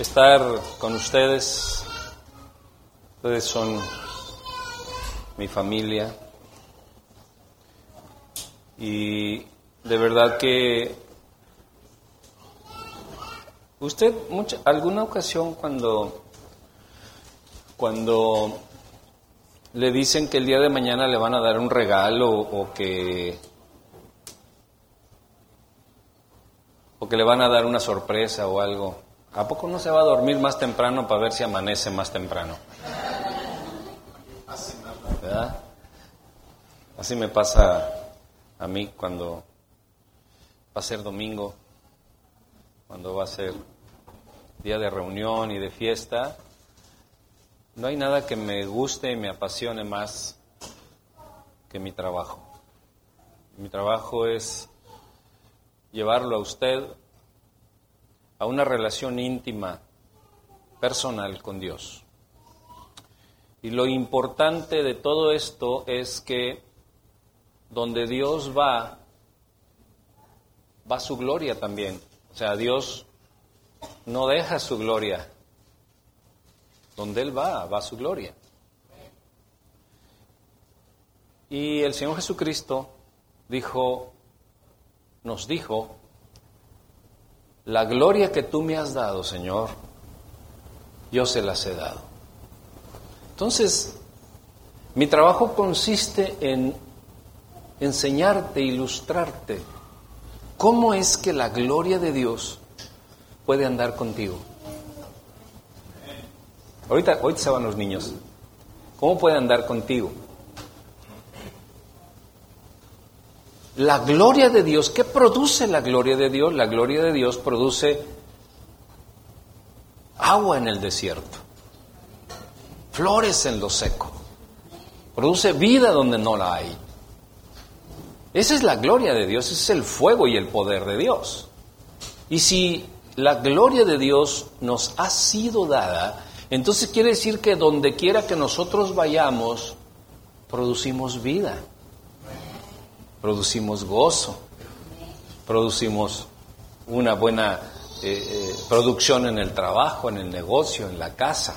estar con ustedes. Ustedes son mi familia. Y de verdad que usted mucha, alguna ocasión cuando cuando le dicen que el día de mañana le van a dar un regalo o que o que le van a dar una sorpresa o algo. ¿A poco no se va a dormir más temprano para ver si amanece más temprano? ¿Verdad? Así me pasa a mí cuando va a ser domingo, cuando va a ser día de reunión y de fiesta. No hay nada que me guste y me apasione más que mi trabajo. Mi trabajo es llevarlo a usted a una relación íntima, personal con Dios. Y lo importante de todo esto es que donde Dios va, va su gloria también. O sea, Dios no deja su gloria. Donde Él va, va su gloria. Y el Señor Jesucristo dijo, nos dijo, la gloria que tú me has dado, Señor, yo se las he dado. Entonces, mi trabajo consiste en enseñarte, ilustrarte cómo es que la gloria de Dios puede andar contigo. Ahorita, se van los niños. ¿Cómo puede andar contigo? La gloria de Dios, ¿qué produce la gloria de Dios? La gloria de Dios produce agua en el desierto, flores en lo seco, produce vida donde no la hay. Esa es la gloria de Dios, ese es el fuego y el poder de Dios. Y si la gloria de Dios nos ha sido dada, entonces quiere decir que donde quiera que nosotros vayamos, producimos vida, producimos gozo, producimos una buena eh, eh, producción en el trabajo, en el negocio, en la casa.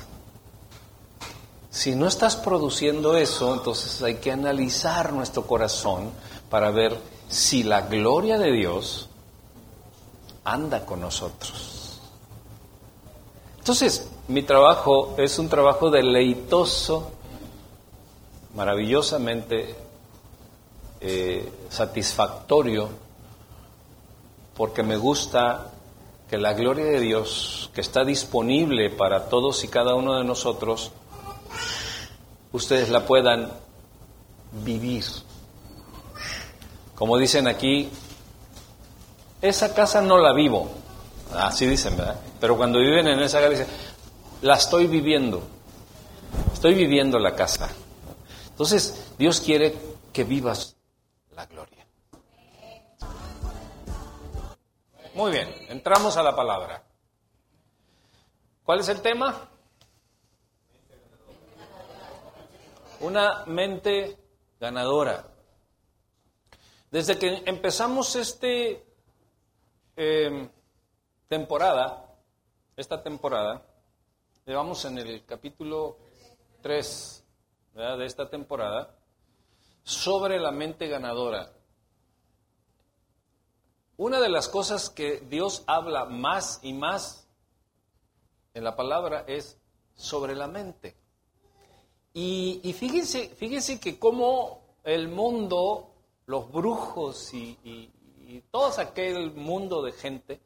Si no estás produciendo eso, entonces hay que analizar nuestro corazón para ver si la gloria de Dios anda con nosotros. Entonces, mi trabajo es un trabajo deleitoso, maravillosamente eh, satisfactorio, porque me gusta que la gloria de Dios, que está disponible para todos y cada uno de nosotros, ustedes la puedan vivir. Como dicen aquí, esa casa no la vivo. Así dicen, ¿verdad? Pero cuando viven en esa casa dicen, la estoy viviendo. Estoy viviendo la casa. Entonces, Dios quiere que vivas gloria. Muy bien, entramos a la palabra. ¿Cuál es el tema? Una mente ganadora. Desde que empezamos este eh, temporada, esta temporada, llevamos en el capítulo 3 de esta temporada, sobre la mente ganadora. Una de las cosas que Dios habla más y más en la palabra es sobre la mente. Y, y fíjense, fíjense que como el mundo los brujos y, todo aquel mundo de gente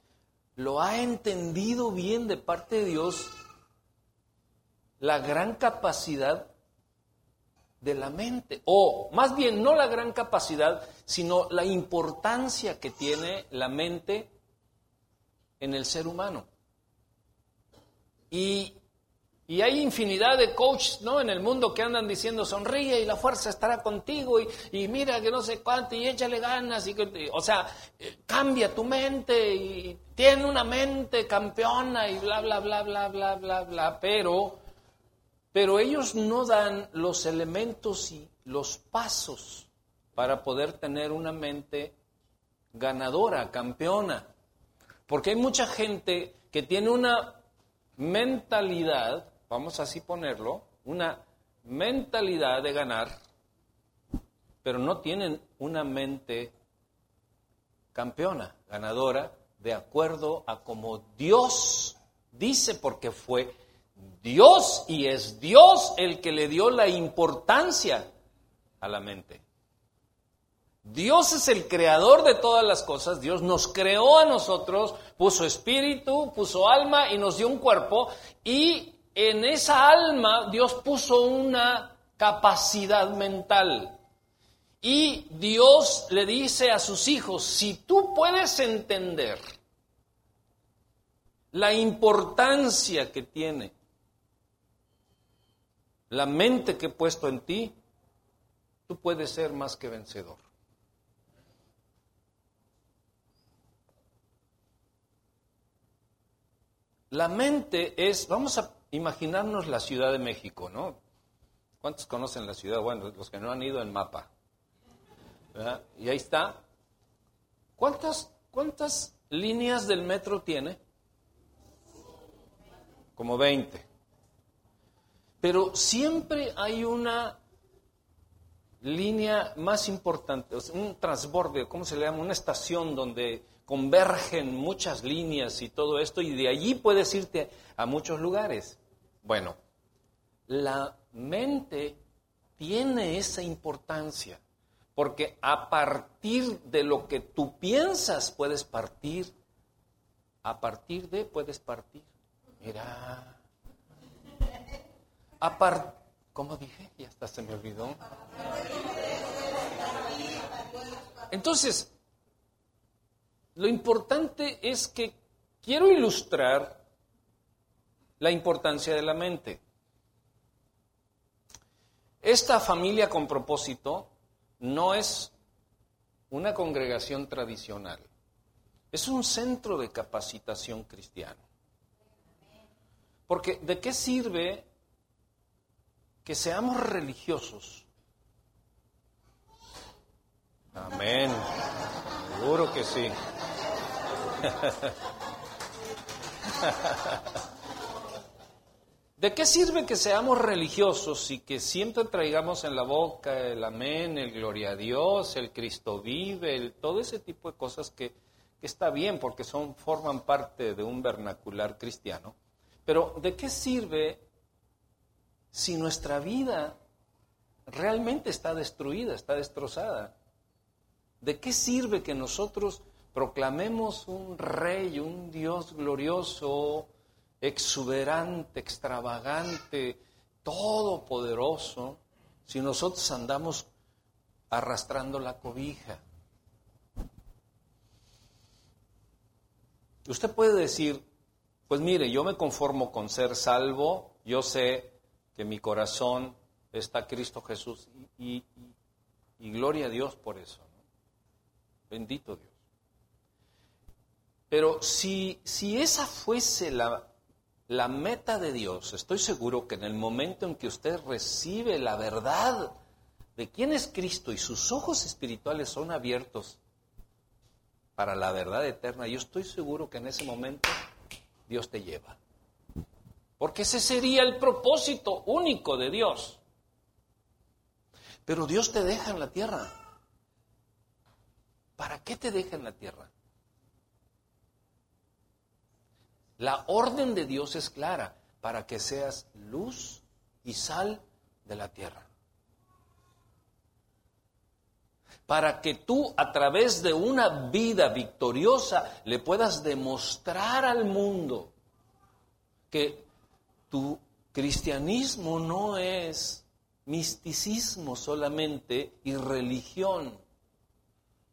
lo ha entendido bien de parte de Dios la gran capacidad de la mente, o más bien no la gran capacidad, sino la importancia que tiene la mente en el ser humano. Y y hay infinidad de coaches ¿no? en el mundo que andan diciendo sonríe y la fuerza estará contigo y, y mira que no sé cuánto y échale ganas. Y, o sea, eh, cambia tu mente y tiene una mente campeona y bla, bla, bla, bla, bla, bla, bla. Pero, pero ellos no dan los elementos y los pasos para poder tener una mente ganadora, campeona. Porque hay mucha gente que tiene una mentalidad, vamos así ponerlo, una mentalidad de ganar, pero no tienen una mente campeona, ganadora, de acuerdo a como Dios dice, porque fue Dios y es Dios el que le dio la importancia a la mente. Dios es el creador de todas las cosas, Dios nos creó a nosotros, puso espíritu, puso alma y nos dio un cuerpo y en esa alma Dios puso una capacidad mental. Y Dios le dice a sus hijos, si tú puedes entender la importancia que tiene la mente que he puesto en ti, tú puedes ser más que vencedor. La mente es, vamos a imaginarnos la Ciudad de México, ¿no? ¿Cuántos conocen la ciudad? Bueno, los que no han ido en mapa. Y ahí está. ¿Cuántas, ¿Cuántas líneas del metro tiene? Como 20. Pero siempre hay una línea más importante, un transborde, ¿cómo se le llama? Una estación donde convergen muchas líneas y todo esto, y de allí puedes irte a muchos lugares. Bueno, la mente tiene esa importancia, porque a partir de lo que tú piensas puedes partir, a partir de puedes partir. Mira, a par, ¿cómo dije? Ya hasta se me olvidó. Entonces, lo importante es que quiero ilustrar la importancia de la mente. Esta familia con propósito no es una congregación tradicional, es un centro de capacitación cristiano. Porque ¿de qué sirve que seamos religiosos? Amén. Seguro que sí. ¿De qué sirve que seamos religiosos y que siempre traigamos en la boca el amén, el gloria a Dios, el Cristo vive, todo ese tipo de cosas que, que, está bien porque son, forman parte de un vernacular cristiano? Pero ¿de qué sirve si nuestra vida realmente está destruida, está destrozada? ¿De qué sirve que nosotros proclamemos un rey, un Dios glorioso, exuberante, extravagante, todopoderoso, si nosotros andamos arrastrando la cobija. Usted puede decir, pues mire, yo me conformo con ser salvo, yo sé que mi corazón está Cristo Jesús y, gloria a Dios por eso. Bendito Dios. Pero si, si esa fuese la, la meta de Dios, estoy seguro que en el momento en que usted recibe la verdad de quién es Cristo y sus ojos espirituales son abiertos para la verdad eterna, yo estoy seguro que en ese momento Dios te lleva. Porque ese sería el propósito único de Dios. Pero Dios te deja en la tierra. ¿Para qué te deja en la tierra? La orden de Dios es clara, para que seas luz y sal de la tierra. Para que tú a través de una vida victoriosa le puedas demostrar al mundo que tu cristianismo no es misticismo solamente y religión,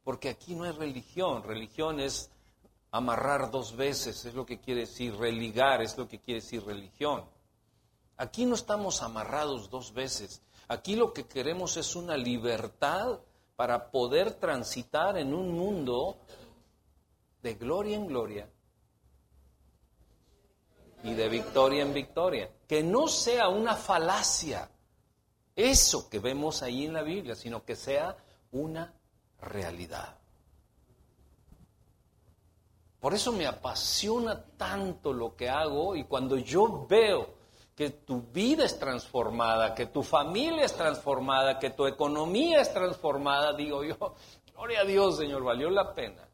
porque aquí no hay religión, religión es amarrar dos veces, es lo que quiere decir, religar, es lo que quiere decir religión. Aquí no estamos amarrados dos veces, aquí lo que queremos es una libertad para poder transitar en un mundo de gloria en gloria y de victoria en victoria. Que no sea una falacia eso que vemos ahí en la Biblia, sino que sea una realidad. Por eso me apasiona tanto lo que hago y cuando yo veo que tu vida es transformada, que tu familia es transformada, que tu economía es transformada, digo yo, gloria a Dios, Señor, valió la pena.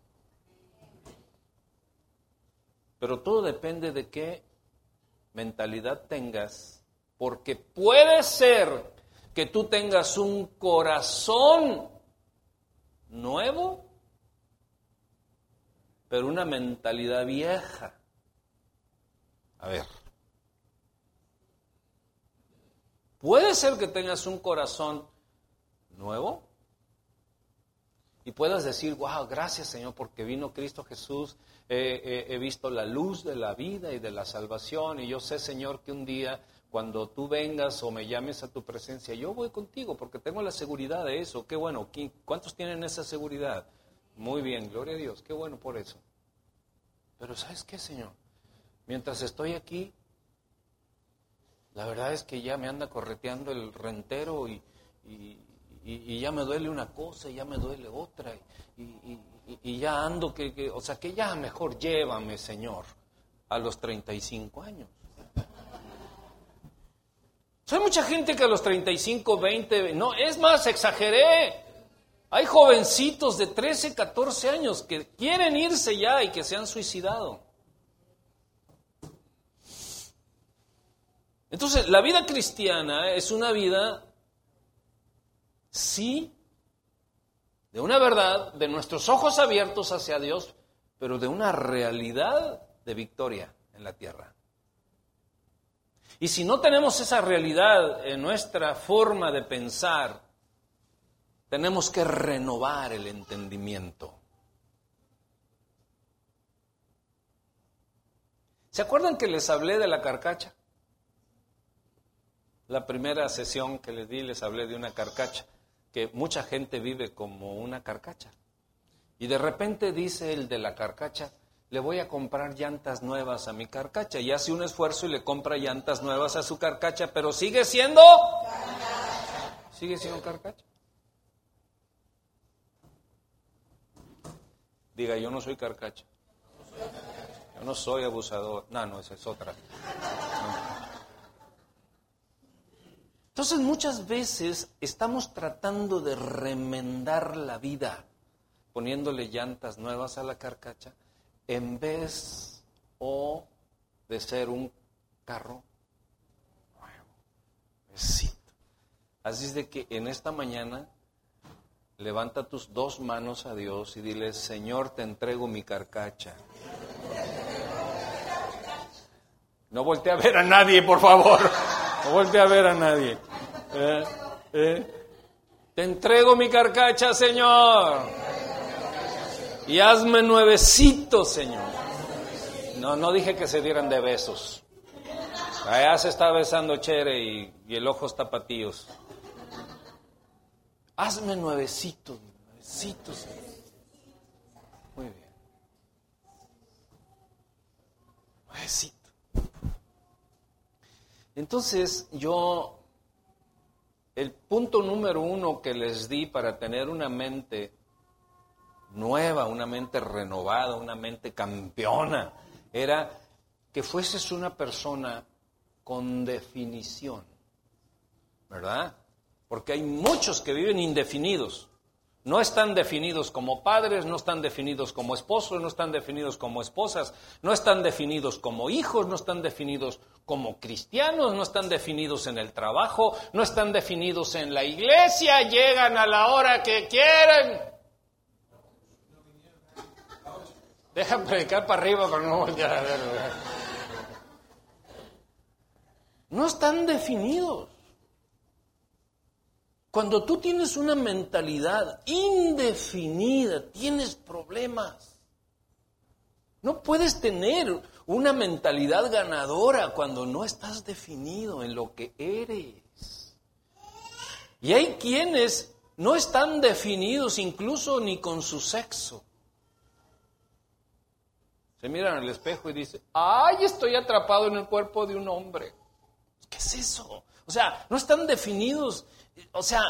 Pero todo depende de qué mentalidad tengas, porque puede ser que tú tengas un corazón nuevo, pero una mentalidad vieja. A ver, puede ser que tengas un corazón nuevo y puedas decir, wow, gracias Señor porque vino Cristo Jesús, he visto la luz de la vida y de la salvación y yo sé Señor que un día cuando tú vengas o me llames a tu presencia, yo voy contigo porque tengo la seguridad de eso. Qué bueno. ¿Cuántos tienen esa seguridad? Muy bien, gloria a Dios. Qué bueno por eso. Pero ¿sabes qué, Señor? Mientras estoy aquí, la verdad es que ya me anda correteando el rentero y, ya me duele una cosa y ya me duele otra y, ya ando que, o sea, que ya mejor llévame, Señor, a los 35 años. Hay mucha gente que a los 35, 20, no, es más, exageré. Hay jovencitos de 13, 14 años que quieren irse ya y que se han suicidado. Entonces, la vida cristiana es una vida, sí, de una verdad, de nuestros ojos abiertos hacia Dios, pero de una realidad de victoria en la tierra. Y si no tenemos esa realidad en nuestra forma de pensar, tenemos que renovar el entendimiento. ¿Se acuerdan que les hablé de la carcacha? La primera sesión que les di les hablé de una carcacha, que mucha gente vive como una carcacha. Y de repente dice el de la carcacha, le voy a comprar llantas nuevas a mi carcacha. Y hace un esfuerzo y le compra llantas nuevas a su carcacha, pero sigue siendo... Sigue siendo carcacha. Diga, yo no soy carcacha. Yo no soy abusador. No, no, esa es otra. Entonces muchas veces estamos tratando de remendar la vida, poniéndole llantas nuevas a la carcacha en vez o de ser un carro nuevo. Así es de que en esta mañana levanta tus dos manos a Dios y dile, Señor, te entrego mi carcacha. No voltee a ver a nadie, por favor. No voltee a ver a nadie. Eh, eh. Te entrego mi carcacha, Señor y hazme nuevecito, Señor. No, no dije que se dieran de besos. Allá se está besando Chere y, el ojo está patíos. Hazme nuevecito, nuevecito, Señor. Muy bien. Nuevecito. Entonces yo, el punto número uno que les di para tener una mente nueva, una mente renovada, una mente campeona. Era que fueses una persona con definición, ¿verdad? Porque hay muchos que viven indefinidos. No están definidos como padres, no están definidos como esposos, no están definidos como esposas, no están definidos como hijos, no están definidos como cristianos, no están definidos en el trabajo, no están definidos en la iglesia, llegan a la hora que quieren, Deja predicar para arriba para no voltear a verlo. No están definidos. Cuando tú tienes una mentalidad indefinida, tienes problemas. No puedes tener una mentalidad ganadora cuando no estás definido en lo que eres. Y hay quienes no están definidos incluso ni con su sexo. Se miran al espejo y dicen, ay, estoy atrapado en el cuerpo de un hombre. ¿Qué es eso? O sea, no están definidos. O sea,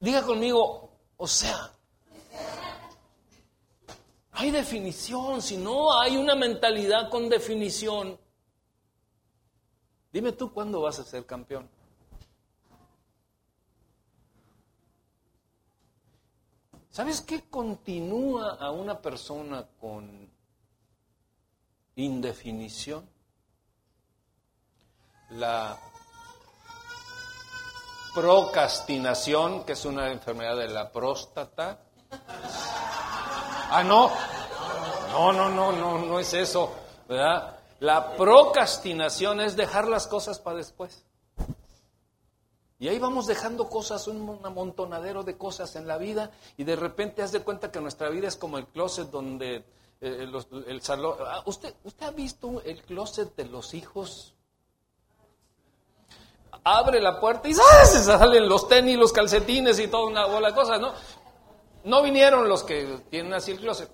diga conmigo, o sea. hay definición, si no hay una mentalidad con definición. Dime tú cuándo vas a ser campeón. ¿Sabes qué continúa a una persona con indefinición? La procrastinación, que es una enfermedad de la próstata. Ah, no. No, no, no, no, no es eso, ¿verdad? La procrastinación es dejar las cosas para después. Y ahí vamos dejando cosas, un amontonadero de cosas en la vida y de repente haz de cuenta que nuestra vida es como el closet donde eh, el salón... Ah, ¿usted, ¿Usted ha visto el closet de los hijos? Abre la puerta y se salen los tenis, los calcetines y toda una bola de cosas, ¿no? No vinieron los que tienen así el closet.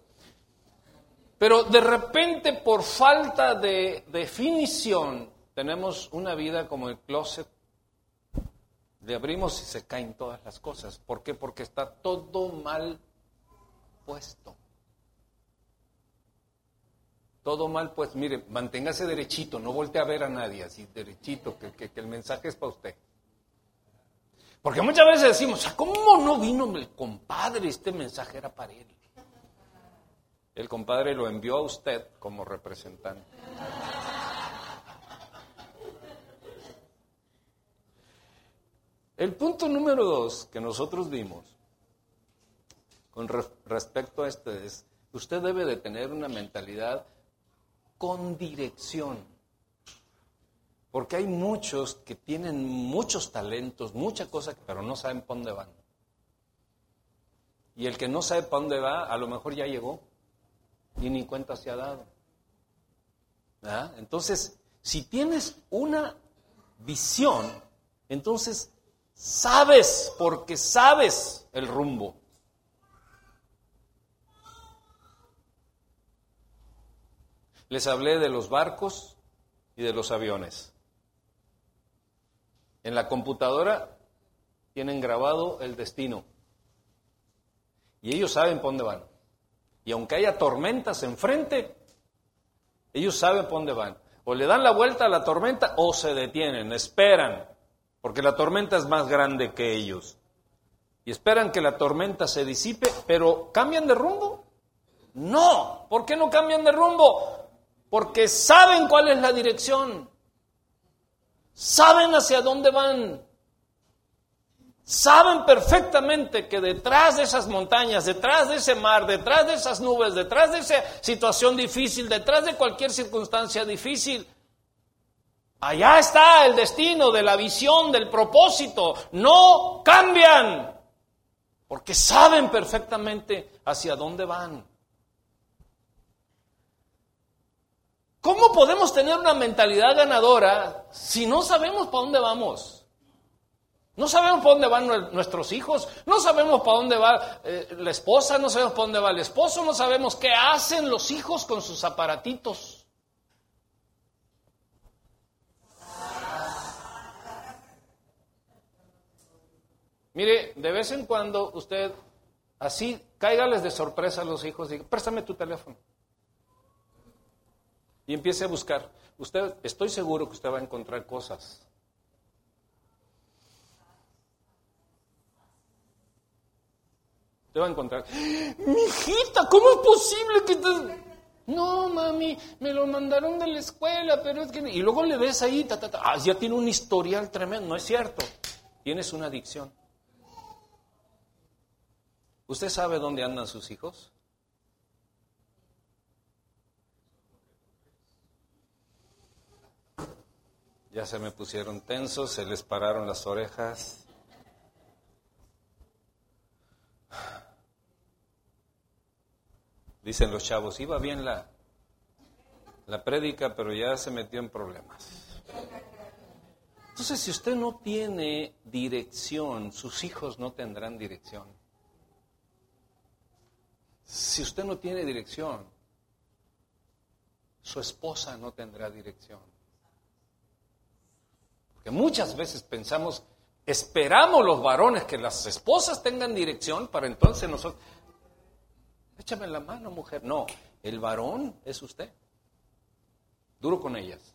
Pero de repente por falta de definición tenemos una vida como el closet le abrimos y se caen todas las cosas. ¿Por qué? Porque está todo mal puesto. Todo mal, pues mire, manténgase derechito, no voltee a ver a nadie, así derechito, que, el mensaje es para usted. Porque muchas veces decimos, ¿cómo no vino el compadre? Este mensaje era para él. El compadre lo envió a usted como representante. El punto número dos que nosotros vimos con respecto a esto es, usted debe de tener una mentalidad con dirección. Porque hay muchos que tienen muchos talentos, muchas cosas, pero no saben para dónde van. Y el que no sabe para dónde va, a lo mejor ya llegó y ni cuenta se ha dado. Entonces, si tienes una visión, entonces Sabes, porque sabes el rumbo. Les hablé de los barcos y de los aviones. En la computadora tienen grabado el destino. Y ellos saben por dónde van. Y aunque haya tormentas enfrente, ellos saben por dónde van. O le dan la vuelta a la tormenta o se detienen, esperan porque la tormenta es más grande que ellos. Y esperan que la tormenta se disipe, pero ¿cambian de rumbo? No, ¿por qué no cambian de rumbo? Porque saben cuál es la dirección, saben hacia dónde van, saben perfectamente que detrás de esas montañas, detrás de ese mar, detrás de esas nubes, detrás de esa situación difícil, detrás de cualquier circunstancia difícil, Allá está el destino de la visión, del propósito. No cambian, porque saben perfectamente hacia dónde van. ¿Cómo podemos tener una mentalidad ganadora si no sabemos para dónde vamos? No sabemos para dónde van nuestros hijos, no sabemos para dónde va eh, la esposa, no sabemos para dónde va el esposo, no sabemos qué hacen los hijos con sus aparatitos. Mire, de vez en cuando usted así cáigales de sorpresa a los hijos diga, préstame tu teléfono. Y empiece a buscar. Usted, estoy seguro que usted va a encontrar cosas. Usted va a encontrar, mi hijita, ¿cómo es posible que te... No, mami, me lo mandaron de la escuela, pero es que... Y luego le ves ahí, ta. Ah, ya tiene un historial tremendo, no es cierto. Tienes una adicción. ¿Usted sabe dónde andan sus hijos? Ya se me pusieron tensos, se les pararon las orejas. Dicen los chavos, iba bien la, la prédica, pero ya se metió en problemas. Entonces, si usted no tiene dirección, sus hijos no tendrán dirección. Si usted no tiene dirección, su esposa no tendrá dirección. Muchas veces pensamos, esperamos los varones que las esposas tengan dirección para entonces nosotros... Échame la mano, mujer. No, el varón es usted. Duro con ellas.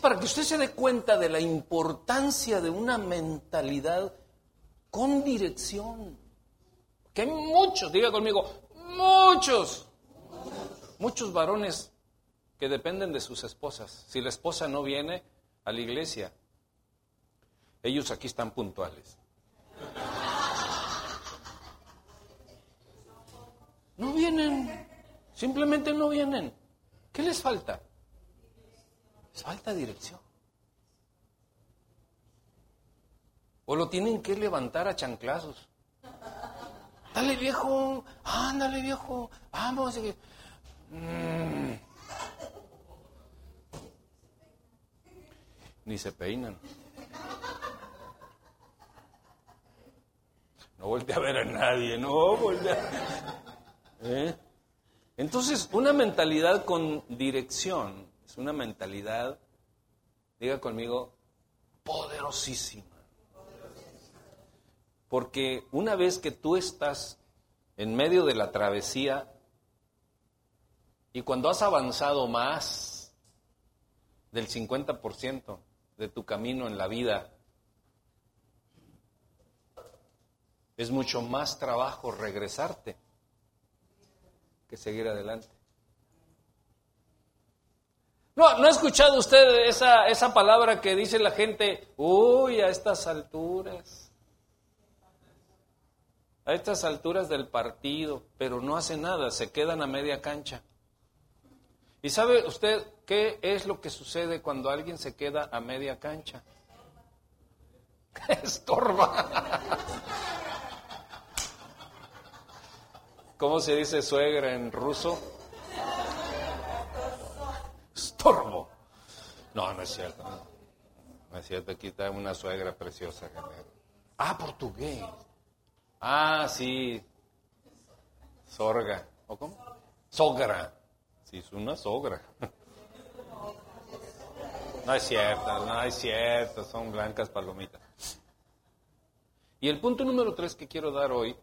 Para que usted se dé cuenta de la importancia de una mentalidad con dirección, que hay muchos, diga conmigo, muchos, muchos varones que dependen de sus esposas. Si la esposa no viene a la iglesia, ellos aquí están puntuales. No vienen, simplemente no vienen. ¿Qué les falta? falta dirección. O lo tienen que levantar a chanclazos. Dale viejo, ándale viejo, vamos. Mm. Ni se peinan. No voltea a ver a nadie, no voltea. ¿Eh? Entonces, una mentalidad con dirección es una mentalidad, diga conmigo, poderosísima. Porque una vez que tú estás en medio de la travesía y cuando has avanzado más del 50% de tu camino en la vida, es mucho más trabajo regresarte que seguir adelante. No, ¿no ha escuchado usted esa, esa palabra que dice la gente, uy, a estas alturas? A estas alturas del partido, pero no hace nada, se quedan a media cancha. ¿Y sabe usted qué es lo que sucede cuando alguien se queda a media cancha? Estorba. ¿Cómo se dice suegra en ruso? estorbo. No, no es cierto. No, es cierto, aquí está una suegra preciosa. Ah, portugués. Ah, sí. Sorga. ¿O cómo? Sogra. Sí, es una sogra. No es cierto, no es cierto, son blancas palomitas. Y el punto número tres que quiero dar hoy,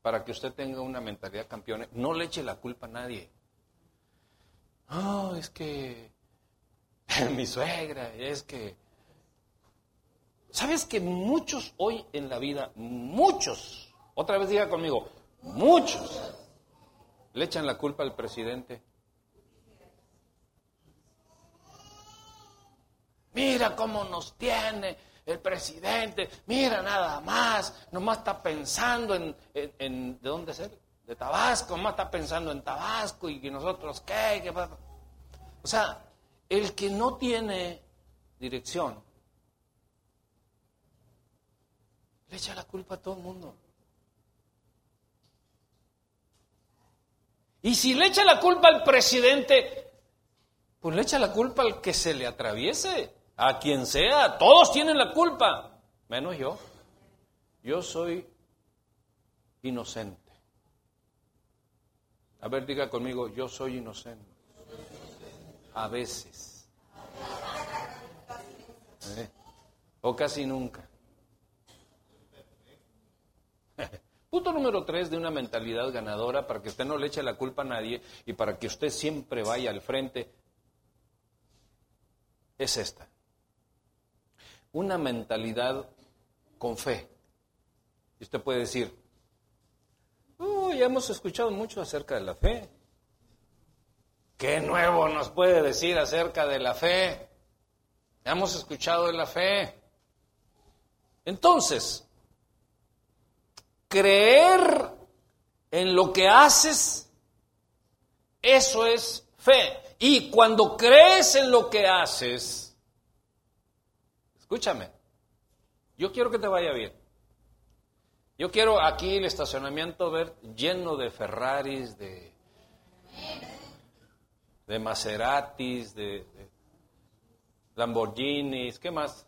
para que usted tenga una mentalidad campeona, no le eche la culpa a nadie. Oh, es que mi suegra, es que... ¿Sabes que muchos hoy en la vida, muchos, otra vez diga conmigo, muchos, le echan la culpa al presidente? Mira cómo nos tiene el presidente, mira nada más, nomás está pensando en, ¿de dónde es él? de Tabasco, más está pensando en Tabasco y que nosotros qué, O sea, el que no tiene dirección le echa la culpa a todo el mundo. Y si le echa la culpa al presidente, pues le echa la culpa al que se le atraviese, a quien sea. Todos tienen la culpa, menos yo. Yo soy inocente. A ver, diga conmigo, yo soy inocente. A veces. ¿Eh? O casi nunca. Punto número tres de una mentalidad ganadora para que usted no le eche la culpa a nadie y para que usted siempre vaya al frente es esta. Una mentalidad con fe. Y usted puede decir, ya hemos escuchado mucho acerca de la fe. ¿Qué nuevo nos puede decir acerca de la fe? Ya hemos escuchado de la fe. Entonces, creer en lo que haces, eso es fe. Y cuando crees en lo que haces, escúchame, yo quiero que te vaya bien. Yo quiero aquí el estacionamiento ver lleno de Ferraris, de, de Maseratis, de, Lamborghinis, ¿qué más?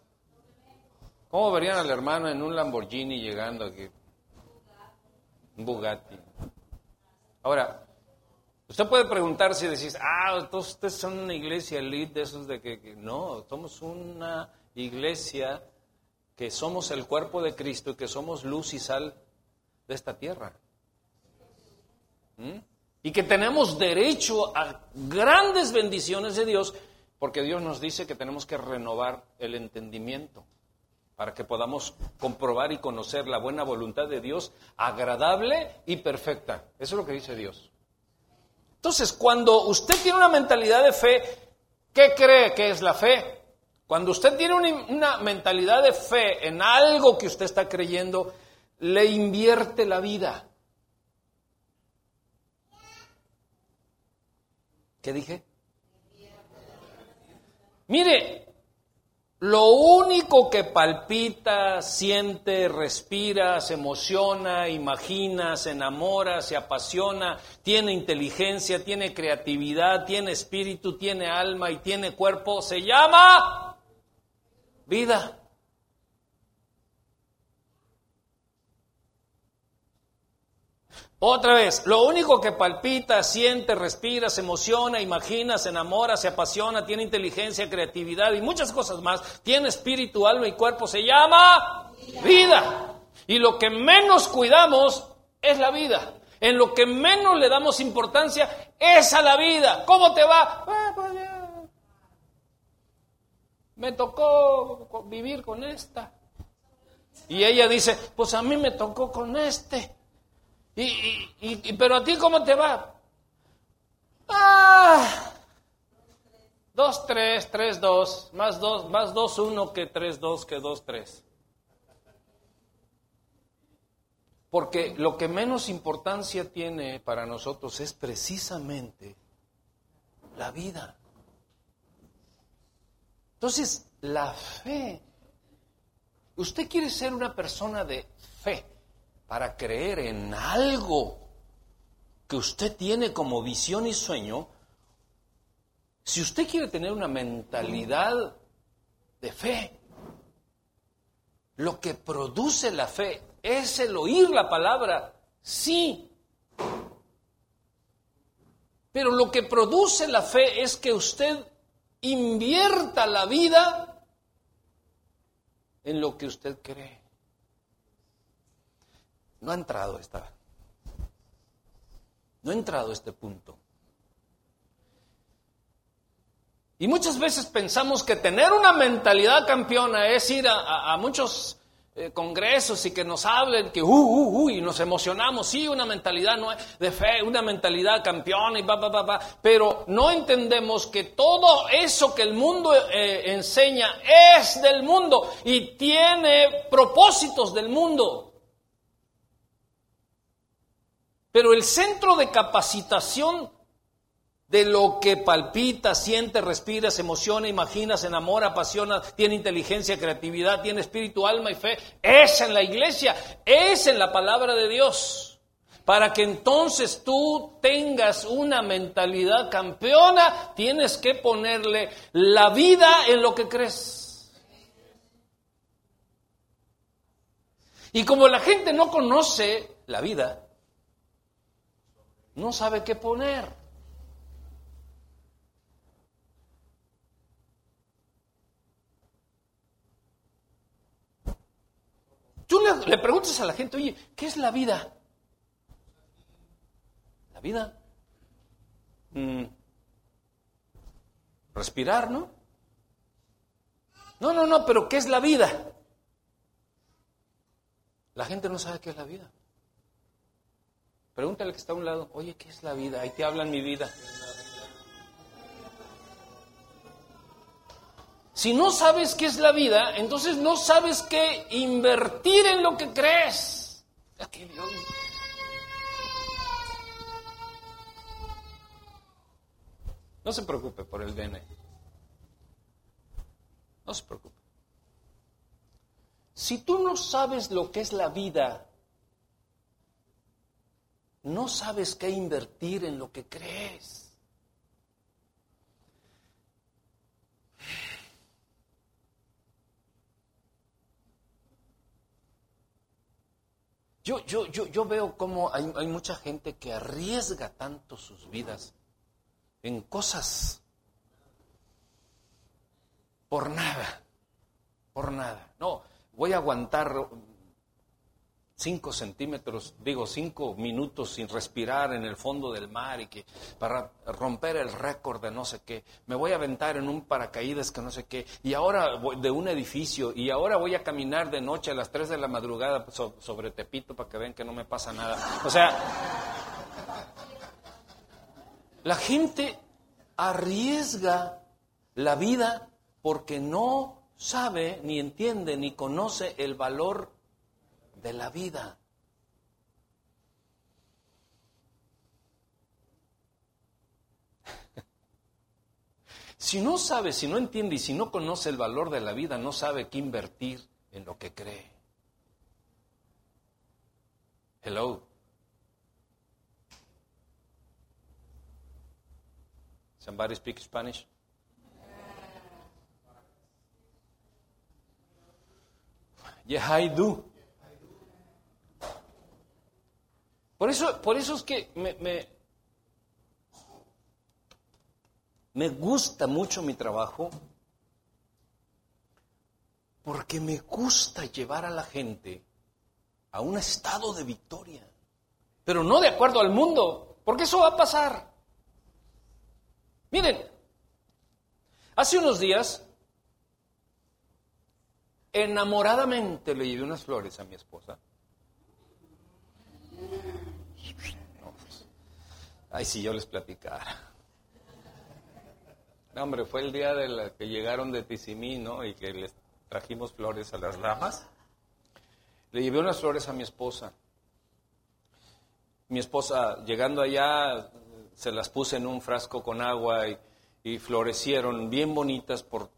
¿Cómo verían al hermano en un Lamborghini llegando aquí? Bugatti. Ahora, Usted puede preguntarse y decir, ah, entonces ustedes son una iglesia elite de esos de que, no, somos una iglesia que somos el cuerpo de Cristo y que somos luz y sal de esta tierra. ¿Mm? Y que tenemos derecho a grandes bendiciones de Dios, porque Dios nos dice que tenemos que renovar el entendimiento para que podamos comprobar y conocer la buena voluntad de Dios, agradable y perfecta. Eso es lo que dice Dios. Entonces, cuando usted tiene una mentalidad de fe, ¿qué cree que es la fe? Cuando usted tiene una, mentalidad de fe en algo que usted está creyendo, le invierte la vida. ¿Qué dije? Mire, lo único que palpita, siente, respira, se emociona, imagina, se enamora, se apasiona, tiene inteligencia, tiene creatividad, tiene espíritu, tiene alma y tiene cuerpo, se llama vida. Otra vez, lo único que palpita, siente, respira, se emociona, imagina, se enamora, se apasiona, tiene inteligencia, creatividad y muchas cosas más, tiene espíritu, alma y cuerpo, se llama vida. Y lo que menos cuidamos es la vida. En lo que menos le damos importancia es a la vida. ¿Cómo te va? Ah, pues me tocó vivir con esta. Y ella dice, pues a mí me tocó con este. Y, pero a ti cómo te va? Ah, 2, 3, 3, 2, más 2, más 2, 1 que 3, 2 que 2, 3. Porque lo que menos importancia tiene para nosotros es precisamente la vida. Entonces, la fe. Usted quiere ser una persona de fe para creer en algo que usted tiene como visión y sueño, si usted quiere tener una mentalidad de fe, lo que produce la fe es el oír la palabra, sí. Pero lo que produce la fe es que usted invierta la vida en lo que usted cree. No ha entrado esta. No ha entrado este punto. Y muchas veces pensamos que tener una mentalidad campeona es ir a, muchos eh, congresos y que nos hablen que uh, uh, uh, y nos emocionamos, sí, una mentalidad de fe, una mentalidad campeona y va, va, va, va, pero no entendemos que todo eso que el mundo eh, enseña es del mundo y tiene propósitos del mundo. Pero el centro de capacitación de lo que palpita, siente, respira, se emociona, imagina, se enamora, apasiona, tiene inteligencia, creatividad, tiene espíritu, alma y fe, es en la iglesia, es en la palabra de Dios. Para que entonces tú tengas una mentalidad campeona, tienes que ponerle la vida en lo que crees. Y como la gente no conoce la vida, no sabe qué poner. Tú le, preguntas a la gente, oye, ¿qué es la vida? La vida. Mm. respirar, ¿no? No, no, no, pero ¿qué es la vida? La gente no sabe qué es la vida. Pregúntale que está a un lado, oye, ¿qué es la vida? Ahí te hablan mi vida. Si no sabes qué es la vida, entonces no sabes qué invertir en lo que crees. No se preocupe por el DN. No se preocupe. Si tú no sabes lo que es la vida, no sabes qué invertir en lo que crees. Yo, yo, yo, yo veo cómo hay, hay mucha gente que arriesga tanto sus vidas en cosas por nada, por nada. No, voy a aguantar cinco centímetros, digo cinco minutos sin respirar en el fondo del mar y que para romper el récord de no sé qué, me voy a aventar en un paracaídas que no sé qué, y ahora voy de un edificio, y ahora voy a caminar de noche a las tres de la madrugada sobre Tepito para que vean que no me pasa nada. O sea, la gente arriesga la vida porque no sabe, ni entiende, ni conoce el valor de la vida. Si no sabe, si no entiende y si no conoce el valor de la vida, no sabe qué invertir en lo que cree. Hello. Somebody speak Spanish? Yeah, I do. Por eso, por eso es que me, me, gusta mucho mi trabajo, porque me gusta llevar a la gente a un estado de victoria, pero no de acuerdo al mundo, porque eso va a pasar. Miren, hace unos días, enamoradamente le llevé unas flores a mi esposa. Ay, si yo les platicara. No, hombre, fue el día de la que llegaron de Tizimí, ¿no? Y que les trajimos flores a las ramas. Le llevé unas flores a mi esposa. Mi esposa, llegando allá, se las puse en un frasco con agua y, y florecieron bien bonitas por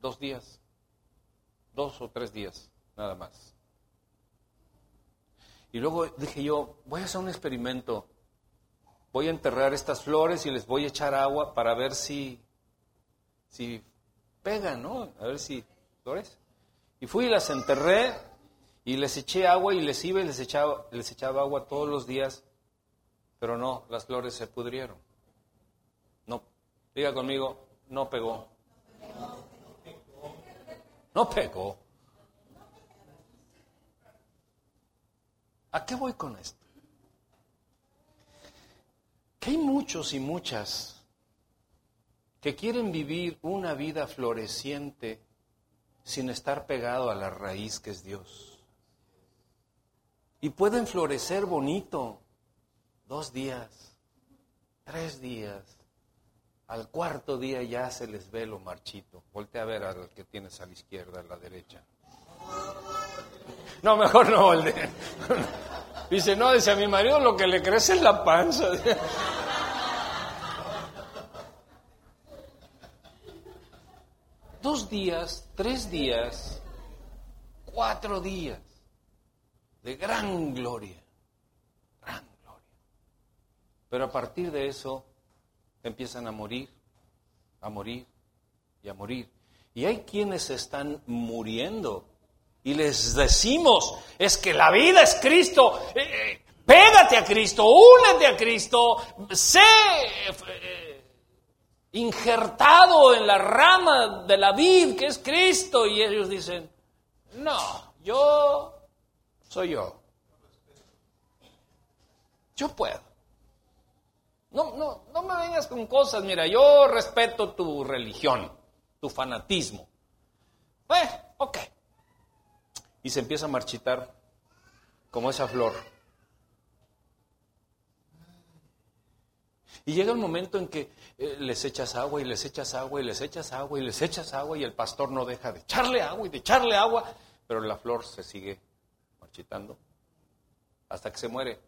dos días. Dos o tres días, nada más. Y luego dije yo, voy a hacer un experimento voy a enterrar estas flores y les voy a echar agua para ver si, si pegan, ¿no? A ver si flores. Y fui y las enterré y les eché agua y les iba y les echaba, les echaba agua todos los días, pero no, las flores se pudrieron. No, diga conmigo, no pegó. No pegó. ¿A qué voy con esto? Que hay muchos y muchas que quieren vivir una vida floreciente sin estar pegado a la raíz que es Dios. Y pueden florecer bonito dos días, tres días. Al cuarto día ya se les ve lo marchito. Volte a ver al que tienes a la izquierda, a la derecha. No, mejor no, el Dice, no, dice a mi marido lo que le crece es la panza. Dos días, tres días, cuatro días de gran gloria, gran gloria. Pero a partir de eso empiezan a morir, a morir y a morir. Y hay quienes están muriendo y les decimos, es que la vida es Cristo, eh, eh, pégate a Cristo, únete a Cristo, sé eh, injertado en la rama de la vid que es Cristo. Y ellos dicen, no, yo soy yo. Yo puedo. No, no, no me vengas con cosas, mira, yo respeto tu religión, tu fanatismo. Pues, ok y se empieza a marchitar como esa flor. Y llega el momento en que eh, les echas agua y les echas agua y les echas agua y les echas agua y el pastor no deja de echarle agua y de echarle agua, pero la flor se sigue marchitando hasta que se muere.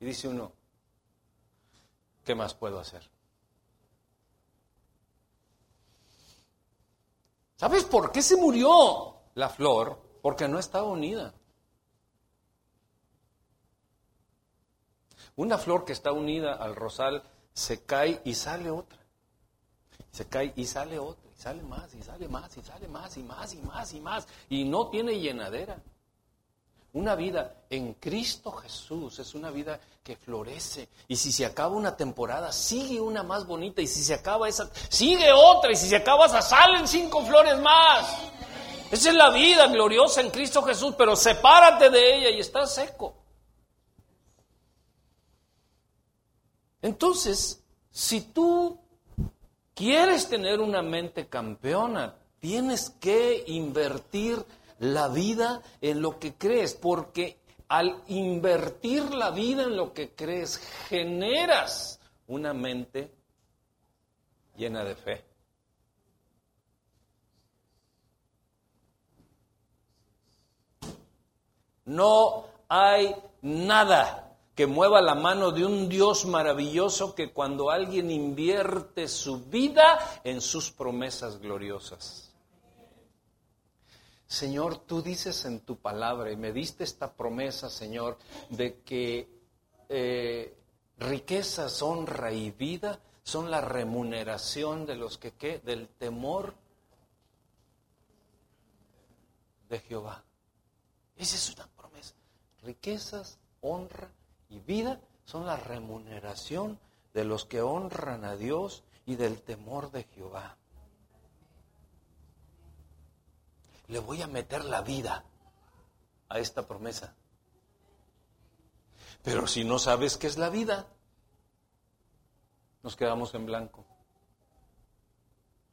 Y dice uno, ¿qué más puedo hacer? ¿Sabes por qué se murió la flor? Porque no estaba unida. Una flor que está unida al rosal se cae y sale otra. Se cae y sale otro, y sale más, y sale más, y sale más, y más, y más, y más. Y no tiene llenadera. Una vida en Cristo Jesús es una vida que florece. Y si se acaba una temporada, sigue una más bonita. Y si se acaba esa, sigue otra. Y si se acaba esa, salen cinco flores más. Esa es la vida gloriosa en Cristo Jesús, pero sepárate de ella y estás seco. Entonces, si tú quieres tener una mente campeona, tienes que invertir la vida en lo que crees, porque al invertir la vida en lo que crees, generas una mente llena de fe. No hay nada que mueva la mano de un Dios maravilloso que cuando alguien invierte su vida en sus promesas gloriosas. Señor, tú dices en tu palabra y me diste esta promesa, Señor, de que eh, riquezas, honra y vida son la remuneración de los que, ¿qué? Del temor de Jehová. Esa es una promesa. Riquezas, honra y vida son la remuneración de los que honran a Dios y del temor de Jehová. Le voy a meter la vida a esta promesa. Pero si no sabes qué es la vida, nos quedamos en blanco.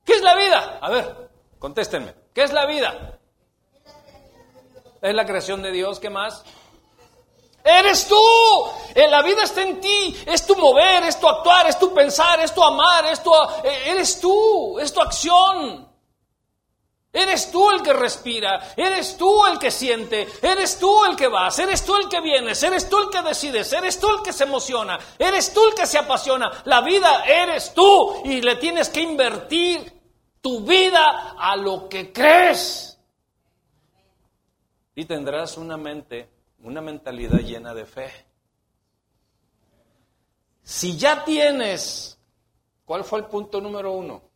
¿Qué es la vida? A ver, contéstenme. ¿Qué es la vida? Es la creación de Dios, ¿qué más? Eres tú. Eh, la vida está en ti. Es tu mover, es tu actuar, es tu pensar, es tu amar, es tu, eh, eres tú, es tu acción. Eres tú el que respira, eres tú el que siente, eres tú el que vas, eres tú el que vienes, eres tú el que decides, eres tú el que se emociona, eres tú el que se apasiona. La vida eres tú y le tienes que invertir tu vida a lo que crees. Y tendrás una mente, una mentalidad llena de fe. Si ya tienes, ¿cuál fue el punto número uno?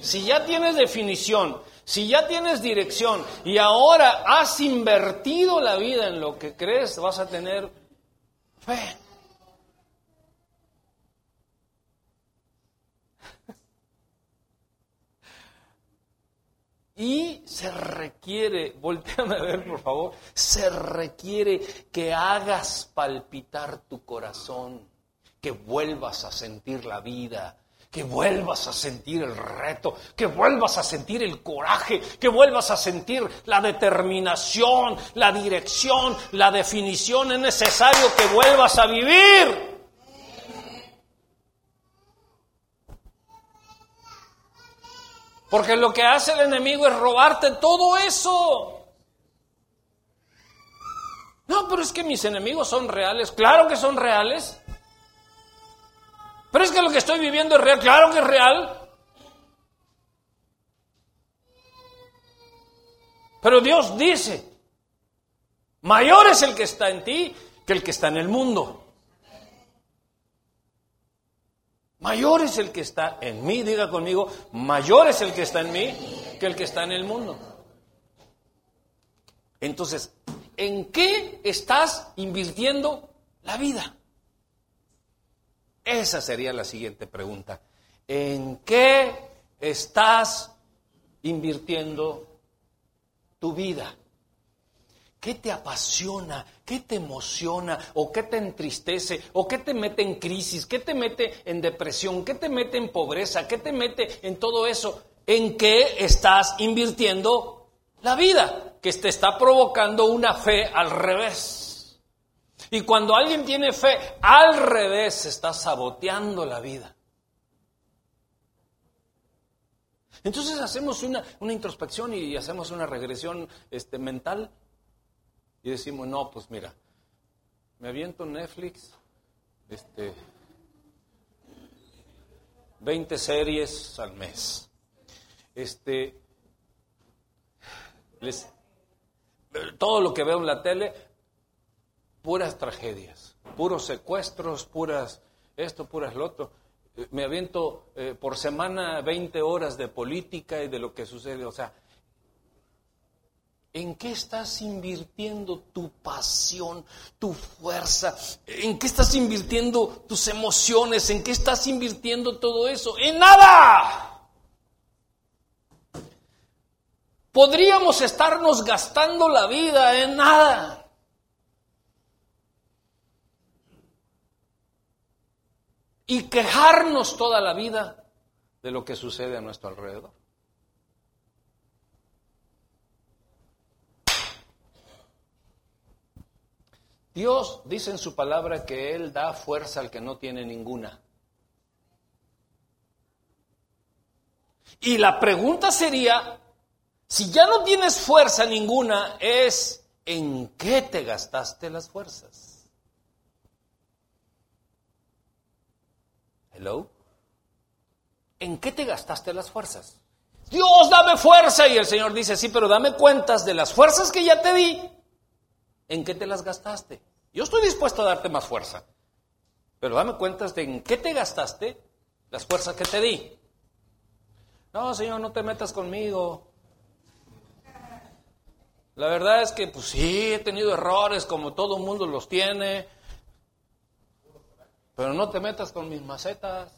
Si ya tienes definición, si ya tienes dirección y ahora has invertido la vida en lo que crees, vas a tener fe. Y se requiere, volteame a ver por favor, se requiere que hagas palpitar tu corazón, que vuelvas a sentir la vida, que vuelvas a sentir el reto, que vuelvas a sentir el coraje, que vuelvas a sentir la determinación, la dirección, la definición. Es necesario que vuelvas a vivir. Porque lo que hace el enemigo es robarte todo eso. No, pero es que mis enemigos son reales. Claro que son reales. Pero es que lo que estoy viviendo es real, claro que es real. Pero Dios dice, mayor es el que está en ti que el que está en el mundo. Mayor es el que está en mí, diga conmigo, mayor es el que está en mí que el que está en el mundo. Entonces, ¿en qué estás invirtiendo la vida? Esa sería la siguiente pregunta. ¿En qué estás invirtiendo tu vida? ¿Qué te apasiona? ¿Qué te emociona? ¿O qué te entristece? ¿O qué te mete en crisis? ¿Qué te mete en depresión? ¿Qué te mete en pobreza? ¿Qué te mete en todo eso? ¿En qué estás invirtiendo la vida? Que te está provocando una fe al revés. Y cuando alguien tiene fe, al revés, está saboteando la vida. Entonces hacemos una, introspección y hacemos una regresión este, mental y decimos, no, pues mira, me aviento Netflix, este, 20 series al mes. Este, todo lo que veo en la tele, puras tragedias, puros secuestros, puras esto, puras lo otro. eh, me aviento eh, por semana 20 horas de política y de lo que sucede. O sea, ¿en qué estás invirtiendo tu pasión, tu fuerza? ¿En qué estás invirtiendo tus emociones? ¿En qué estás invirtiendo todo eso? En nada. Podríamos estarnos gastando la vida en nada. Y quejarnos toda la vida de lo que sucede a nuestro alrededor. Dios dice en su palabra que Él da fuerza al que no tiene ninguna. Y la pregunta sería, si ya no tienes fuerza ninguna, es ¿en qué te gastaste las fuerzas? Hello. ¿En qué te gastaste las fuerzas? Dios, dame fuerza. Y el Señor dice, sí, pero dame cuentas de las fuerzas que ya te di. ¿En qué te las gastaste? Yo estoy dispuesto a darte más fuerza. Pero dame cuentas de en qué te gastaste las fuerzas que te di. No, Señor, no te metas conmigo. La verdad es que, pues sí, he tenido errores como todo mundo los tiene. Pero no te metas con mis macetas.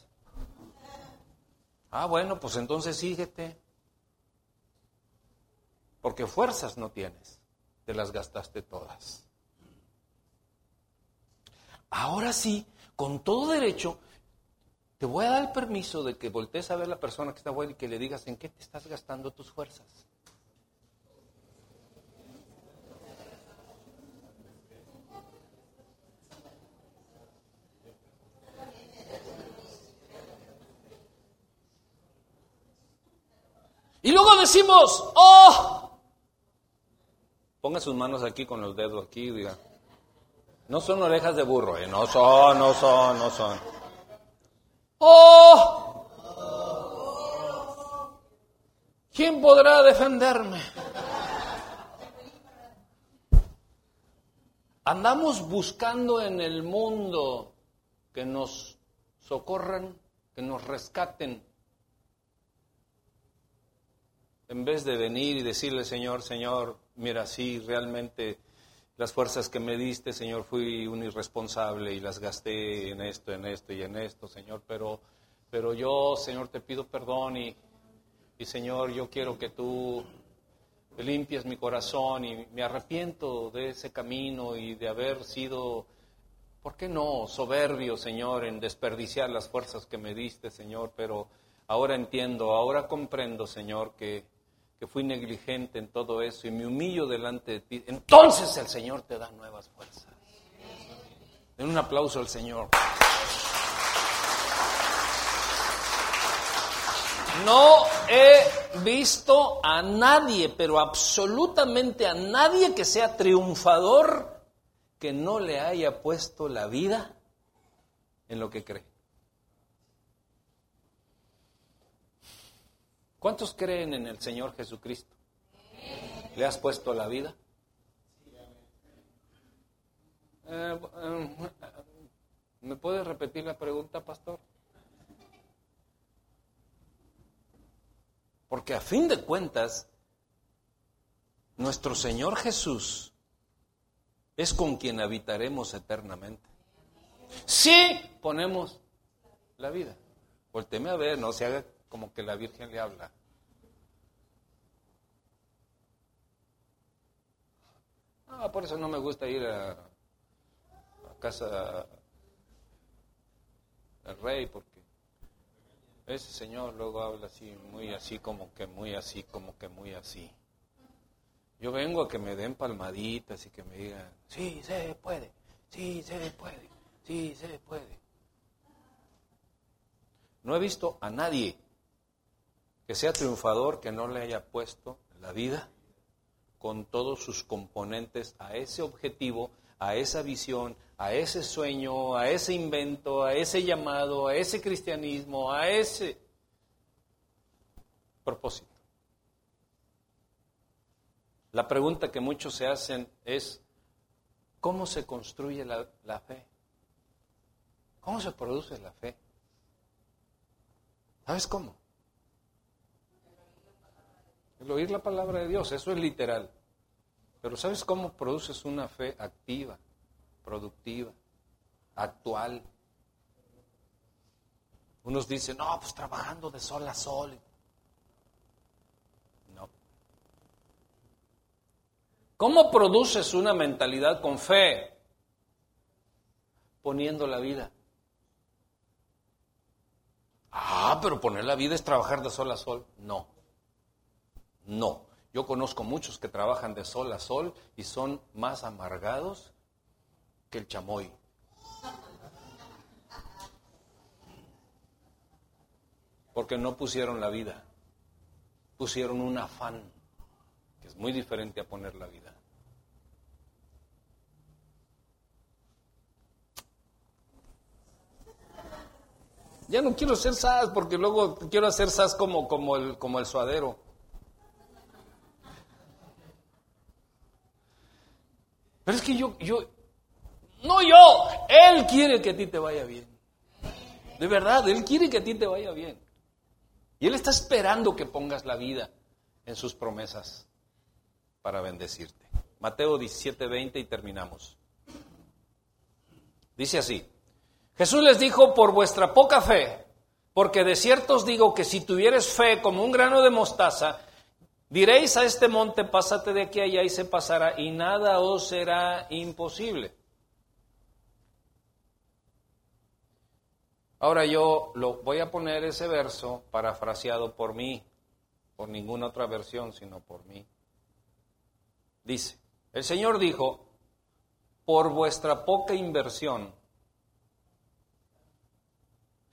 Ah, bueno, pues entonces síguete. Porque fuerzas no tienes. Te las gastaste todas. Ahora sí, con todo derecho, te voy a dar el permiso de que voltees a ver a la persona que está buena y que le digas en qué te estás gastando tus fuerzas. Y luego decimos, oh, ponga sus manos aquí con los dedos aquí, diga. No son orejas de burro, ¿eh? no son, no son, no son. Oh, ¿quién podrá defenderme? Andamos buscando en el mundo que nos socorran, que nos rescaten, en vez de venir y decirle, Señor, Señor, mira, sí, realmente las fuerzas que me diste, Señor, fui un irresponsable y las gasté en esto, en esto y en esto, Señor, pero, pero yo, Señor, te pido perdón y, y Señor, yo quiero que tú limpies mi corazón y me arrepiento de ese camino y de haber sido, ¿por qué no? Soberbio, Señor, en desperdiciar las fuerzas que me diste, Señor, pero ahora entiendo, ahora comprendo, Señor, que que fui negligente en todo eso y me humillo delante de ti, entonces el Señor te da nuevas fuerzas. Den un aplauso al Señor. No he visto a nadie, pero absolutamente a nadie que sea triunfador, que no le haya puesto la vida en lo que cree. ¿Cuántos creen en el Señor Jesucristo? ¿Le has puesto la vida? Eh, eh, ¿Me puede repetir la pregunta, pastor? Porque a fin de cuentas, nuestro Señor Jesús es con quien habitaremos eternamente. Si ponemos la vida. Volteme a ver, no se haga como que la Virgen le habla. Ah, por eso no me gusta ir a, casa del rey, porque ese señor luego habla así, muy así, como que muy así, como que muy así. Yo vengo a que me den palmaditas y que me digan, sí, se puede, sí, se puede, sí, se puede. No he visto a nadie que sea triunfador, que no le haya puesto la vida con todos sus componentes a ese objetivo, a esa visión, a ese sueño, a ese invento, a ese llamado, a ese cristianismo, a ese propósito. La pregunta que muchos se hacen es, ¿cómo se construye la, la fe? ¿Cómo se produce la fe? ¿Sabes cómo? El oír la palabra de Dios, eso es literal. Pero ¿sabes cómo produces una fe activa, productiva, actual? Unos dicen, no, pues trabajando de sol a sol. No. ¿Cómo produces una mentalidad con fe? Poniendo la vida. Ah, pero poner la vida es trabajar de sol a sol. No. No. Yo conozco muchos que trabajan de sol a sol y son más amargados que el chamoy. Porque no pusieron la vida, pusieron un afán, que es muy diferente a poner la vida. Ya no quiero ser sas porque luego quiero hacer sas como, como, el, como el suadero. Pero es que yo, yo, no yo, Él quiere que a ti te vaya bien. De verdad, Él quiere que a ti te vaya bien. Y Él está esperando que pongas la vida en sus promesas para bendecirte. Mateo 17, 20 y terminamos. Dice así, Jesús les dijo, por vuestra poca fe, porque de cierto os digo que si tuvieres fe como un grano de mostaza, Diréis a este monte, pásate de aquí allá y se pasará, y nada os será imposible. Ahora yo lo voy a poner ese verso parafraseado por mí, por ninguna otra versión, sino por mí. Dice, el Señor dijo, por vuestra poca inversión,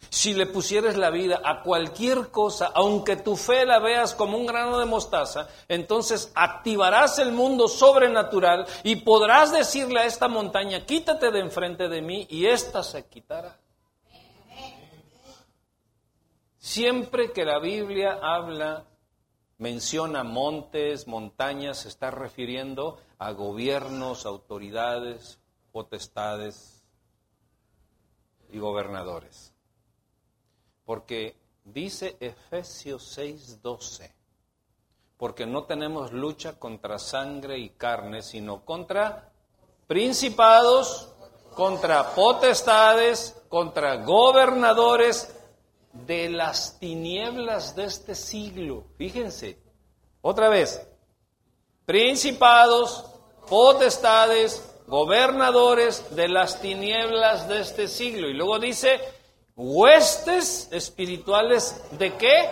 si le pusieres la vida a cualquier cosa, aunque tu fe la veas como un grano de mostaza, entonces activarás el mundo sobrenatural y podrás decirle a esta montaña, quítate de enfrente de mí y ésta se quitará. Siempre que la Biblia habla, menciona montes, montañas, se está refiriendo a gobiernos, autoridades, potestades y gobernadores. Porque dice Efesios 6:12, porque no tenemos lucha contra sangre y carne, sino contra principados, contra potestades, contra gobernadores de las tinieblas de este siglo. Fíjense, otra vez, principados, potestades, gobernadores de las tinieblas de este siglo. Y luego dice, huestes espirituales de qué?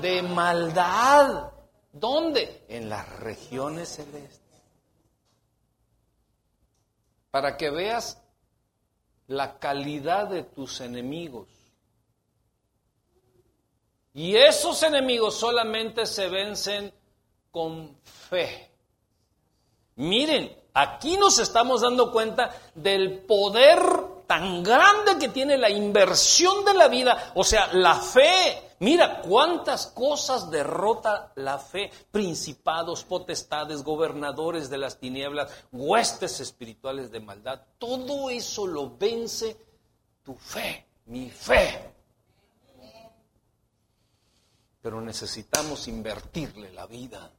De maldad. ¿Dónde? En las regiones celestes. Para que veas la calidad de tus enemigos. Y esos enemigos solamente se vencen con fe. Miren, aquí nos estamos dando cuenta del poder tan grande que tiene la inversión de la vida, o sea, la fe. Mira cuántas cosas derrota la fe. Principados, potestades, gobernadores de las tinieblas, huestes espirituales de maldad. Todo eso lo vence tu fe, mi fe. Pero necesitamos invertirle la vida.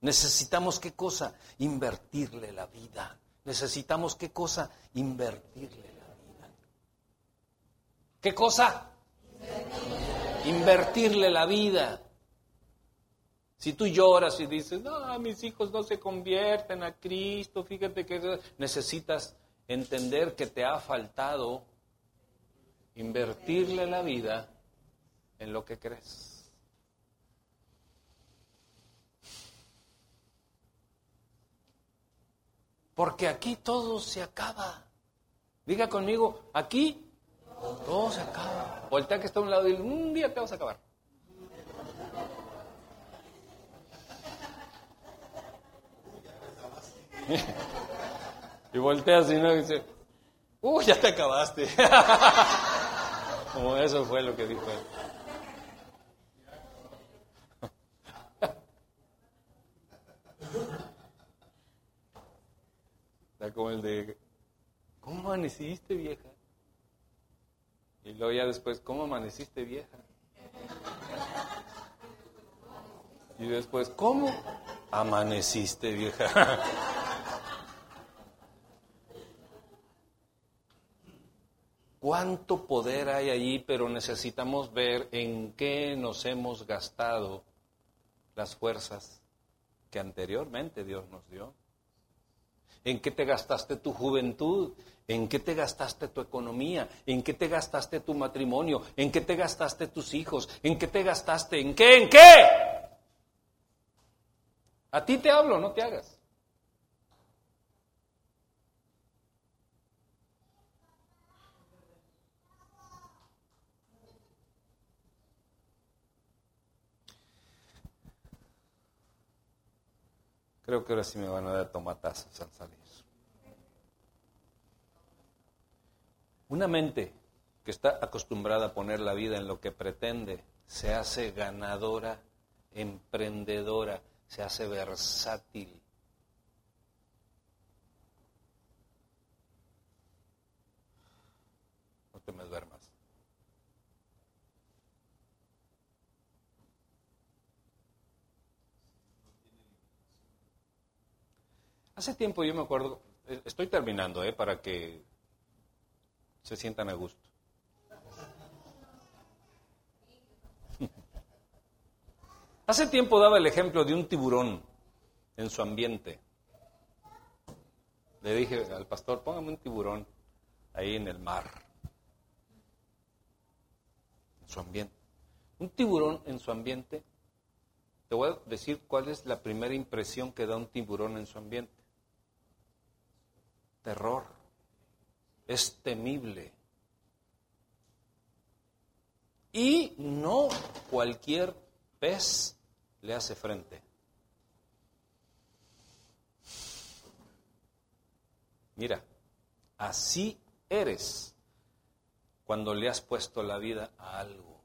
Necesitamos qué cosa? Invertirle la vida. Necesitamos qué cosa? Invertirle la vida. ¿Qué cosa? Invertirle, la vida. Si tú lloras y dices, no, mis hijos no se convierten a Cristo, fíjate que necesitas entender que te ha faltado invertirle la vida en lo que crees. Porque aquí todo se acaba. Diga conmigo, aquí todo se acaba. Voltea que está a un lado y un día te vas a acabar. y voltea así, ¿no? Y dice, uy, ya te acabaste. Como eso fue lo que dijo él. Como el de, ¿cómo amaneciste, vieja? Y luego ya después, ¿cómo amaneciste vieja? Y después, ¿cómo amaneciste vieja? ¿Cuánto poder hay ahí? Pero necesitamos ver en qué nos hemos gastado las fuerzas que anteriormente Dios nos dio. ¿En qué te gastaste tu juventud? ¿En qué te gastaste tu economía? ¿En qué te gastaste tu matrimonio? ¿En qué te gastaste tus hijos? ¿En qué te gastaste? ¿En qué? ¿En qué? A ti te hablo, no te hagas. Creo que ahora sí me van a dar tomatazos al salir. Una mente que está acostumbrada a poner la vida en lo que pretende, se hace ganadora, emprendedora, se hace versátil. No te me duermas. Hace tiempo yo me acuerdo, eh, estoy terminando, eh, para que se sientan a gusto. Hace tiempo daba el ejemplo de un tiburón en su ambiente. Le dije al pastor, póngame un tiburón ahí en el mar, en su ambiente. Un tiburón en su ambiente, te voy a decir cuál es la primera impresión que da un tiburón en su ambiente terror, es temible. Y no cualquier pez le hace frente. Mira, así eres cuando le has puesto la vida a algo.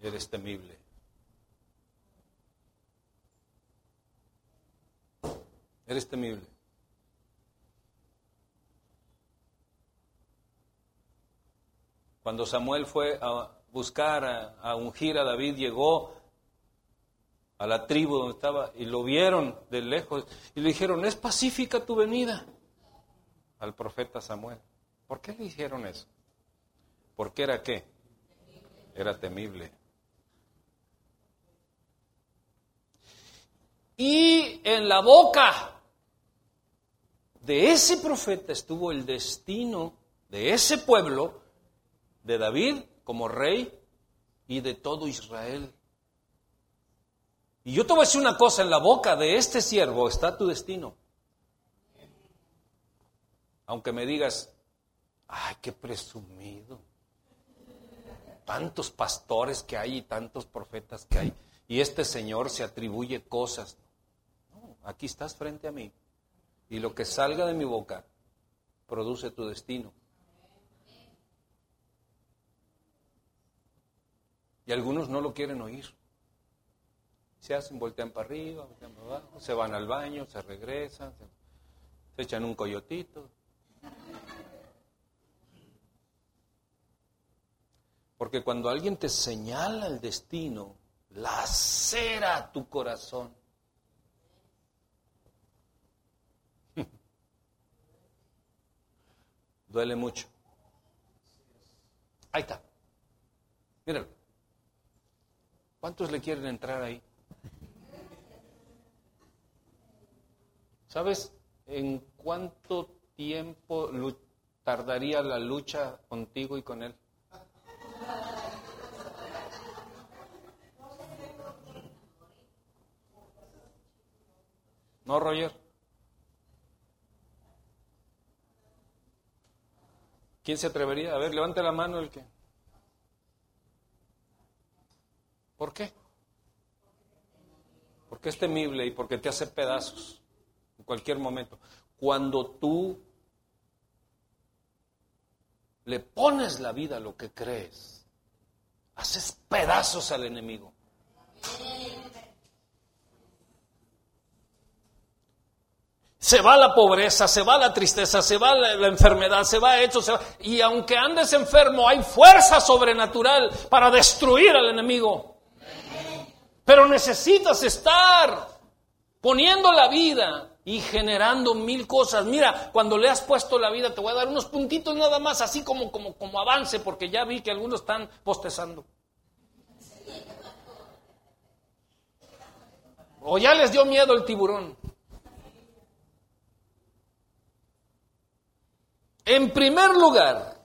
Eres temible. Eres temible. Cuando Samuel fue a buscar, a, ungir a David, llegó a la tribu donde estaba y lo vieron de lejos y le dijeron, es pacífica tu venida al profeta Samuel. ¿Por qué le dijeron eso? Porque era qué? Era temible. Y en la boca de ese profeta estuvo el destino de ese pueblo, de David como rey y de todo Israel. Y yo te voy a decir una cosa, en la boca de este siervo está tu destino. Aunque me digas, ay, qué presumido. Tantos pastores que hay y tantos profetas que hay. Y este Señor se atribuye cosas. No, aquí estás frente a mí. Y lo que salga de mi boca produce tu destino. Y algunos no lo quieren oír. Se hacen, voltean para arriba, voltean para abajo, se van al baño, se regresan, se, echan un coyotito. Porque cuando alguien te señala el destino, lacera tu corazón. Duele mucho. Ahí está. Míralo. ¿Cuántos le quieren entrar ahí? ¿Sabes en cuánto tiempo tardaría la lucha contigo y con él? ¿No, Roger? ¿Quién se atrevería? A ver, levante la mano el que. ¿Por qué? Porque es temible y porque te hace pedazos en cualquier momento. Cuando tú le pones la vida a lo que crees, haces pedazos al enemigo. Se va la pobreza, se va la tristeza, se va la, enfermedad, se va eso, se va. Y aunque andes enfermo, hay fuerza sobrenatural para destruir al enemigo. Pero necesitas estar poniendo la vida y generando mil cosas. Mira, cuando le has puesto la vida, te voy a dar unos puntitos nada más, así como, como, como avance, porque ya vi que algunos están postezando. O ya les dio miedo el tiburón. En primer lugar,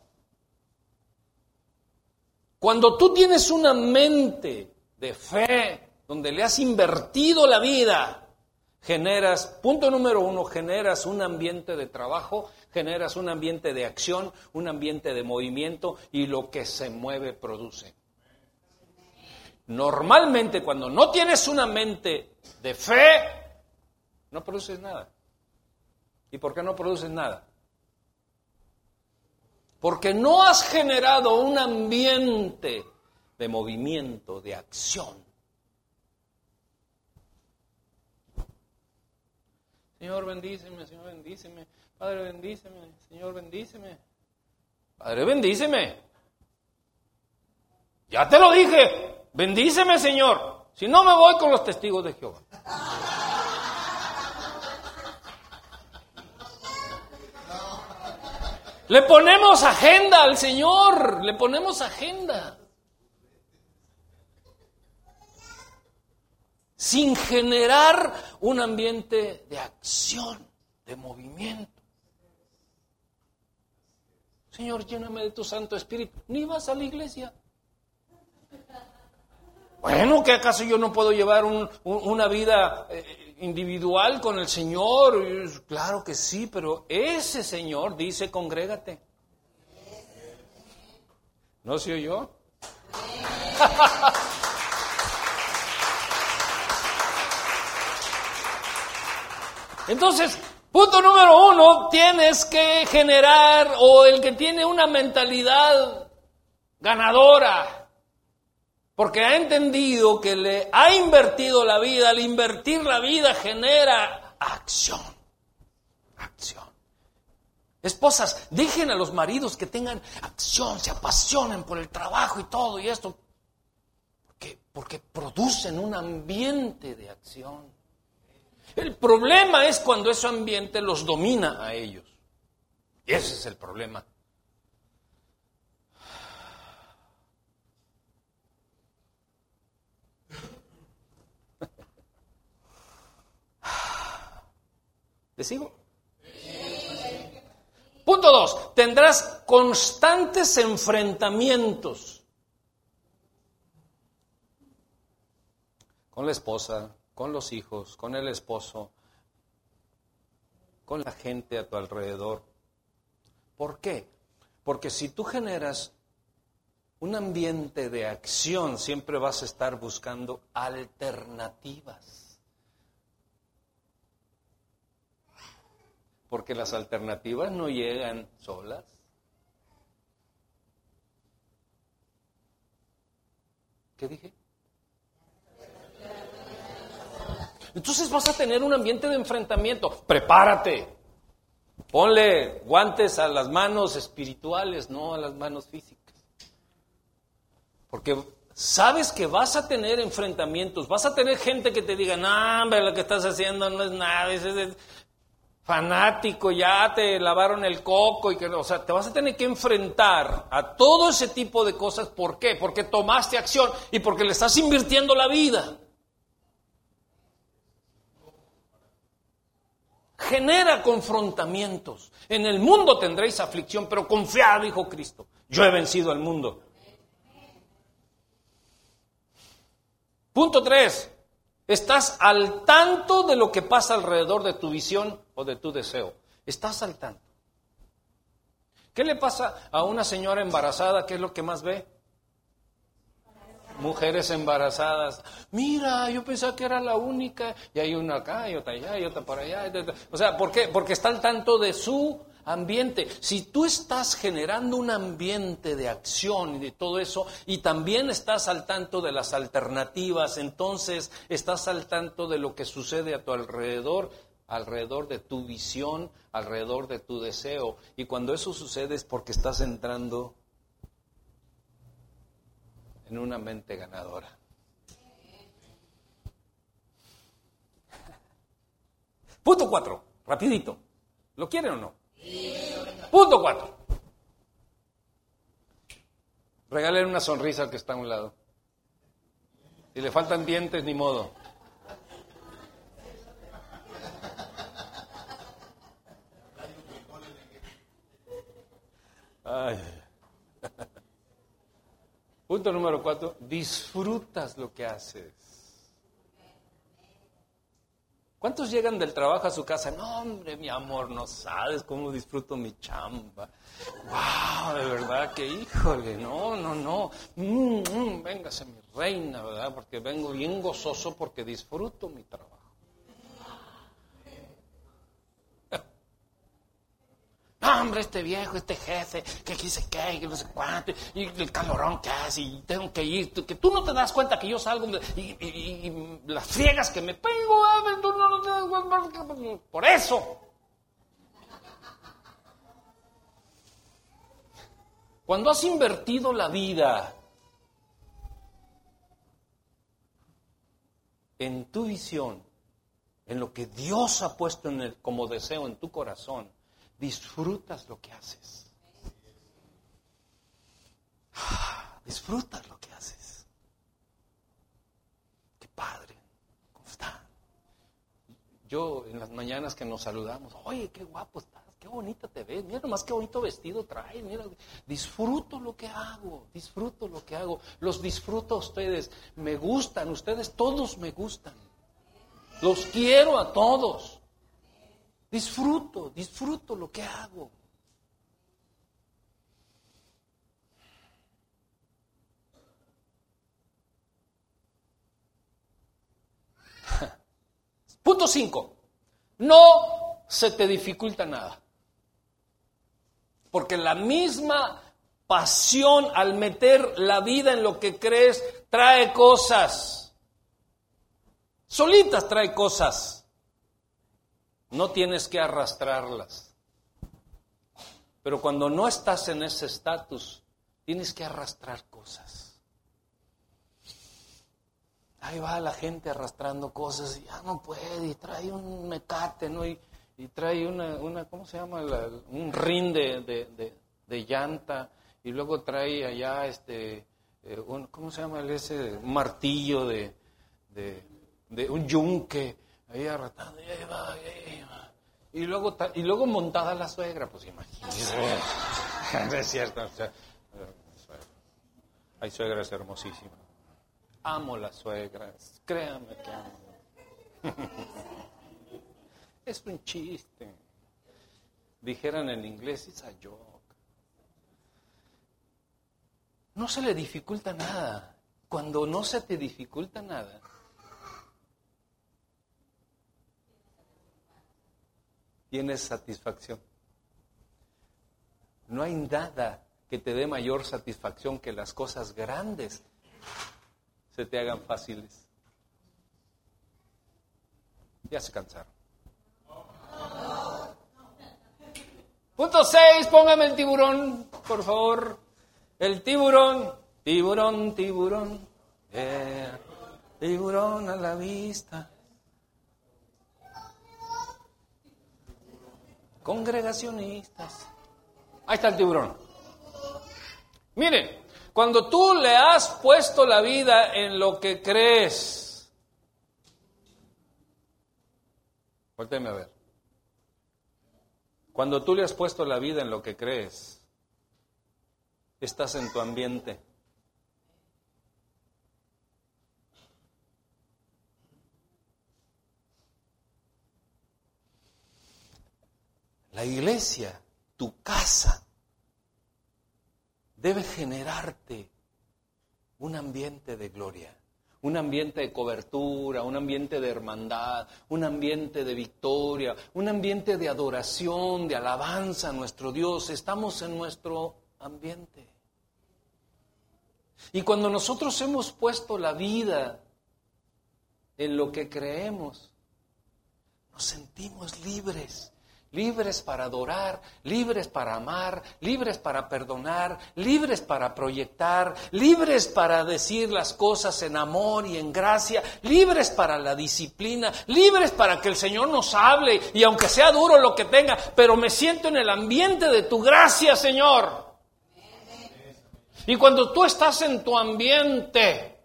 cuando tú tienes una mente de fe, donde le has invertido la vida, generas, punto número uno, generas un ambiente de trabajo, generas un ambiente de acción, un ambiente de movimiento y lo que se mueve produce. Normalmente cuando no tienes una mente de fe, no produces nada. ¿Y por qué no produces nada? Porque no has generado un ambiente de movimiento, de acción. Señor, bendíceme, Señor, bendíceme. Padre, bendíceme. Señor, bendíceme. Padre, bendíceme. Ya te lo dije. Bendíceme, Señor. Si no, me voy con los testigos de Jehová. Le ponemos agenda al Señor. Le ponemos agenda. sin generar un ambiente de acción, de movimiento. Señor, lléname de tu Santo Espíritu. Ni vas a la iglesia. Bueno, ¿que acaso yo no puedo llevar una vida eh, individual con el Señor? Claro que sí, pero ese Señor dice, congrégate. ¿No se oyó? Entonces, punto número uno, tienes que generar, o el que tiene una mentalidad ganadora, porque ha entendido que le ha invertido la vida, al invertir la vida genera acción, acción. Esposas, dejen a los maridos que tengan acción, se apasionen por el trabajo y todo y esto, porque, porque producen un ambiente de acción. El problema es cuando ese ambiente los domina a ellos. Ese es el problema. ¿Le sigo? Punto dos, tendrás constantes enfrentamientos con la esposa, con los hijos, con el esposo, con la gente a tu alrededor. ¿Por qué? Porque si tú generas un ambiente de acción, siempre vas a estar buscando alternativas. Porque las alternativas no llegan solas. ¿Qué dije? Entonces vas a tener un ambiente de enfrentamiento. Prepárate. Ponle guantes a las manos espirituales, no a las manos físicas. Porque sabes que vas a tener enfrentamientos, vas a tener gente que te diga, no, hombre, lo que estás haciendo no es nada, es, fanático, ya te lavaron el coco y que, o sea, te vas a tener que enfrentar a todo ese tipo de cosas. ¿Por qué? Porque tomaste acción y porque le estás invirtiendo la vida. genera confrontamientos. En el mundo tendréis aflicción, pero confiad, dijo Cristo. Yo he vencido al mundo. Punto 3. Estás al tanto de lo que pasa alrededor de tu visión o de tu deseo. Estás al tanto. ¿Qué le pasa a una señora embarazada? ¿Qué es lo que más ve? mujeres embarazadas. Mira, yo pensaba que era la única, y hay una acá, y otra allá, y otra por allá. O sea, ¿por qué? Porque está al tanto de su ambiente. Si tú estás generando un ambiente de acción y de todo eso, y también estás al tanto de las alternativas, entonces estás al tanto de lo que sucede a tu alrededor, alrededor de tu visión, alrededor de tu deseo. Y cuando eso sucede es porque estás entrando en una mente ganadora. Punto cuatro, rapidito. ¿Lo quieren o no? Punto cuatro. Regalen una sonrisa al que está a un lado. Si le faltan dientes, ni modo. Punto número cuatro, disfrutas lo que haces. ¿Cuántos llegan del trabajo a su casa? No, hombre, mi amor, no sabes cómo disfruto mi chamba. Wow, de verdad que híjole, no, no, no. Mm, mm, véngase mi reina, ¿verdad? Porque vengo bien gozoso porque disfruto mi trabajo. No, hombre, este viejo, este jefe, que quise qué, que no sé cuánto, y el calorón que hace, y tengo que ir, que tú no te das cuenta que yo salgo, y, las friegas que me pego, por eso. Cuando has invertido la vida en tu visión, en lo que Dios ha puesto en el, como deseo en tu corazón, disfrutas lo que haces. Disfrutas lo que haces. Qué padre. ¿Cómo está? Yo en las mañanas que nos saludamos, oye, qué guapo estás, qué bonita te ves, mira nomás qué bonito vestido traes, mira, disfruto lo que hago, disfruto lo que hago, los disfruto a ustedes, me gustan, ustedes todos me gustan, los quiero a todos. Disfruto, disfruto lo que hago. Punto 5. No se te dificulta nada. Porque la misma pasión al meter la vida en lo que crees trae cosas. Solitas trae cosas. No tienes que arrastrarlas. Pero cuando no estás en ese estatus, tienes que arrastrar cosas. Ahí va la gente arrastrando cosas y ya no puede, y trae un mecate, ¿no? Y, trae una, una, ¿cómo se llama? un rin de, llanta, y luego trae allá, este, eh, ¿cómo se llama ese? Un martillo de, de, un yunque, ahí arrastrando, y ahí va, ahí. Y luego, y luego montada la suegra, pues imagínese. es cierto. hay suegras hermosísimas. Amo las suegras, créanme que amo. es un chiste. Dijeran en inglés, it's a joke. No se le dificulta nada. Cuando no se te dificulta nada, tienes satisfacción. No hay nada que te dé mayor satisfacción que las cosas grandes se te hagan fáciles. Ya se cansaron. Punto 6, póngame el tiburón, por favor. El tiburón, tiburón, tiburón. Eh, tiburón a la vista. Congregacionistas. Ahí está el tiburón. Miren, cuando tú le has puesto la vida en lo que crees, Vuélteme a ver. Cuando tú le has puesto la vida en lo que crees, estás en tu ambiente. La iglesia, tu casa, debe generarte un ambiente de gloria, un ambiente de cobertura, un ambiente de hermandad, un ambiente de victoria, un ambiente de adoración, de alabanza a nuestro Dios. Estamos en nuestro ambiente. Y cuando nosotros hemos puesto la vida en lo que creemos, nos sentimos libres libres para adorar, libres para amar, libres para perdonar, libres para proyectar, libres para decir las cosas en amor y en gracia, libres para la disciplina, libres para que el Señor nos hable y aunque sea duro lo que tenga, pero me siento en el ambiente de tu gracia, Señor. Y cuando tú estás en tu ambiente,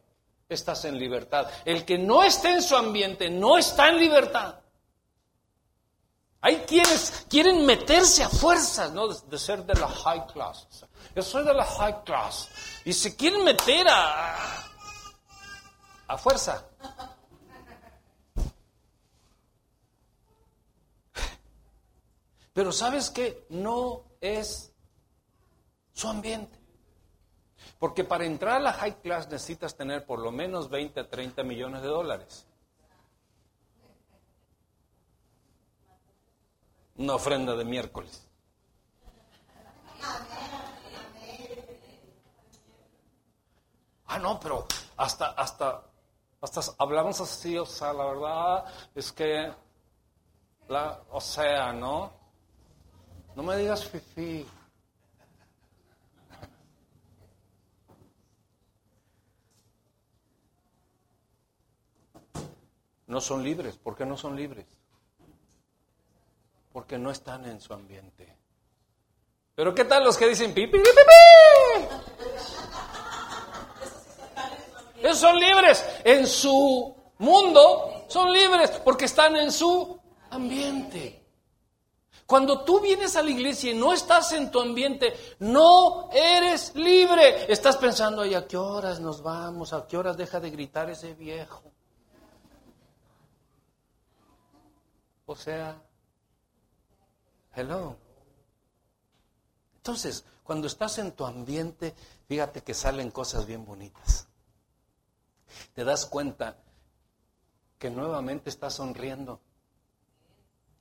estás en libertad. El que no esté en su ambiente no está en libertad. Hay quienes quieren meterse a fuerzas, ¿no? De, ser de la high class. Yo soy de la high class. Y se quieren meter a, a fuerza. Pero sabes que no es su ambiente. Porque para entrar a la high class necesitas tener por lo menos 20 a 30 millones de dólares. Una ofrenda de miércoles. Ah, no, pero hasta, hasta, hasta hablamos así, o sea, la verdad es que, la, o sea, ¿no? No me digas fifi. No son libres. ¿Por qué no son libres? Porque no están en su ambiente. Pero ¿qué tal los que dicen pipi, pipi, pipi? Esos son libres. En su mundo son libres porque están en su ambiente. Cuando tú vienes a la iglesia y no estás en tu ambiente, no eres libre. Estás pensando, ¿y a qué horas nos vamos? ¿A qué horas deja de gritar ese viejo? O sea, Hello. Entonces, cuando estás en tu ambiente, fíjate que salen cosas bien bonitas. Te das cuenta que nuevamente estás sonriendo.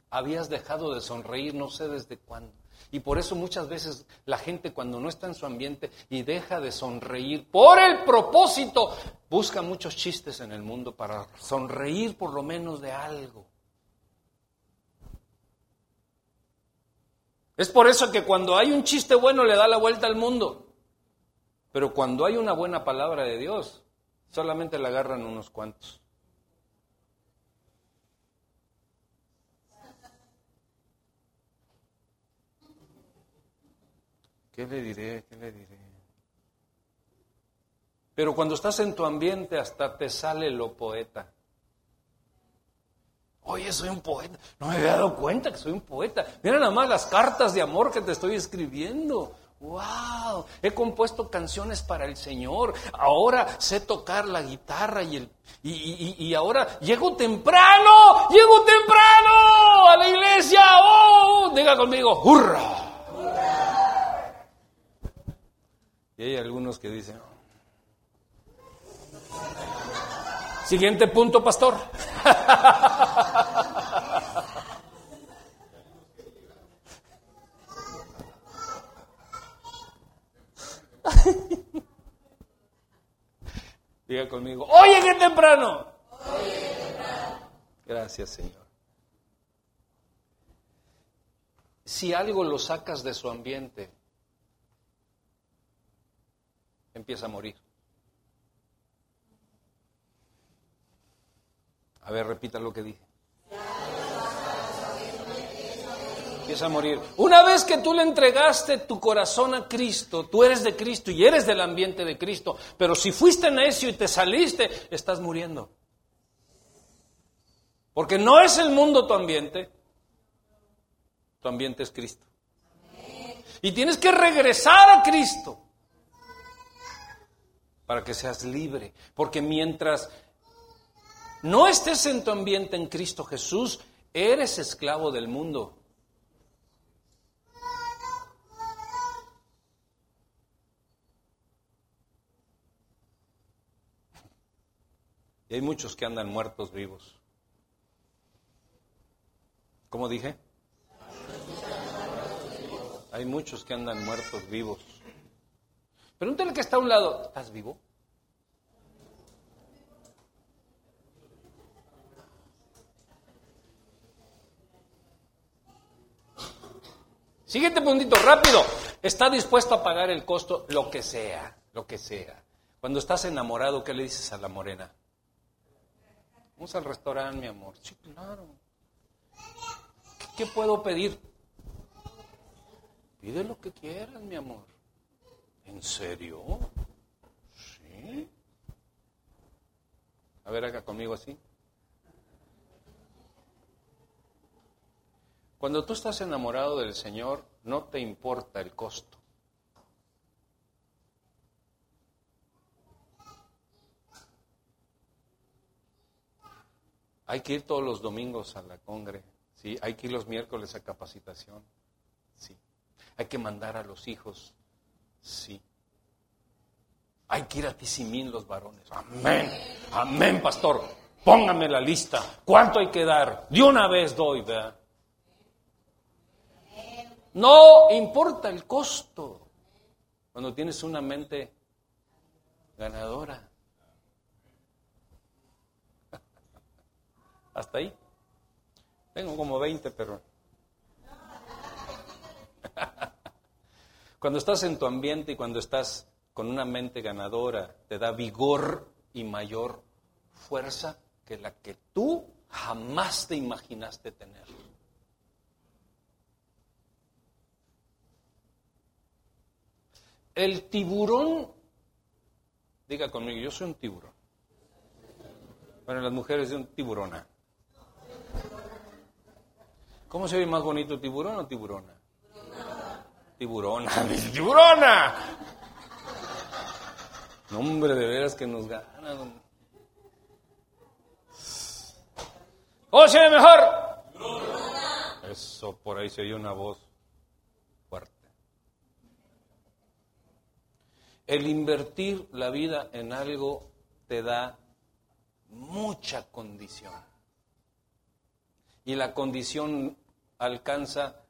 Habías dejado de sonreír no sé desde cuándo. Y por eso muchas veces la gente cuando no está en su ambiente y deja de sonreír por el propósito, busca muchos chistes en el mundo para sonreír por lo menos de algo. Es por eso que cuando hay un chiste bueno le da la vuelta al mundo. Pero cuando hay una buena palabra de Dios, solamente la agarran unos cuantos. ¿Qué le diré? ¿Qué le diré? Pero cuando estás en tu ambiente hasta te sale lo poeta. Oye, soy un poeta. No me había dado cuenta que soy un poeta. Mira nada más las cartas de amor que te estoy escribiendo. ¡Wow! He compuesto canciones para el Señor. Ahora sé tocar la guitarra y, el, y, ahora llego temprano. Llego temprano a la iglesia. ¡Oh! Diga conmigo, ¡hurra! Y hay algunos que dicen, Siguiente punto, pastor. Diga conmigo, oye, qué temprano. Gracias, Señor. Si algo lo sacas de su ambiente, empieza a morir. A ver, repita lo que dije. Empieza a morir. Una vez que tú le entregaste tu corazón a Cristo, tú eres de Cristo y eres del ambiente de Cristo, pero si fuiste necio y te saliste, estás muriendo. Porque no es el mundo tu ambiente, tu ambiente es Cristo. Y tienes que regresar a Cristo para que seas libre. Porque mientras no estés en tu ambiente en Cristo Jesús, eres esclavo del mundo. Y hay muchos que andan muertos vivos. ¿Cómo dije? Hay muchos que andan muertos vivos. Pregúntale que está a un lado, ¿estás vivo? Siguiente puntito, rápido. Está dispuesto a pagar el costo, lo que sea, lo que sea. Cuando estás enamorado, ¿qué le dices a la morena? Vamos al restaurante, mi amor. Sí, claro. ¿Qué, puedo pedir? Pide lo que quieras, mi amor. ¿En serio? Sí. A ver, acá conmigo así. Cuando tú estás enamorado del Señor, no te importa el costo. Hay que ir todos los domingos a la congre, ¿sí? Hay que ir los miércoles a capacitación, sí. Hay que mandar a los hijos, sí. Hay que ir a Tizimín los varones. Amén, amén, pastor. Póngame la lista. ¿Cuánto hay que dar? De una vez doy, ¿verdad? No importa el costo cuando tienes una mente ganadora. Hasta ahí. Tengo como 20, pero... Cuando estás en tu ambiente y cuando estás con una mente ganadora, te da vigor y mayor fuerza que la que tú jamás te imaginaste tener. El tiburón, diga conmigo, yo soy un tiburón. Bueno, las mujeres de un tiburona. ¿Cómo se ve más bonito, tiburón o tiburona? Tiburona, tiburona. Nombre de veras que nos gana. ¿Cómo se ve mejor? Eso, por ahí se oye una voz. El invertir la vida en algo te da mucha condición. Y la condición alcanza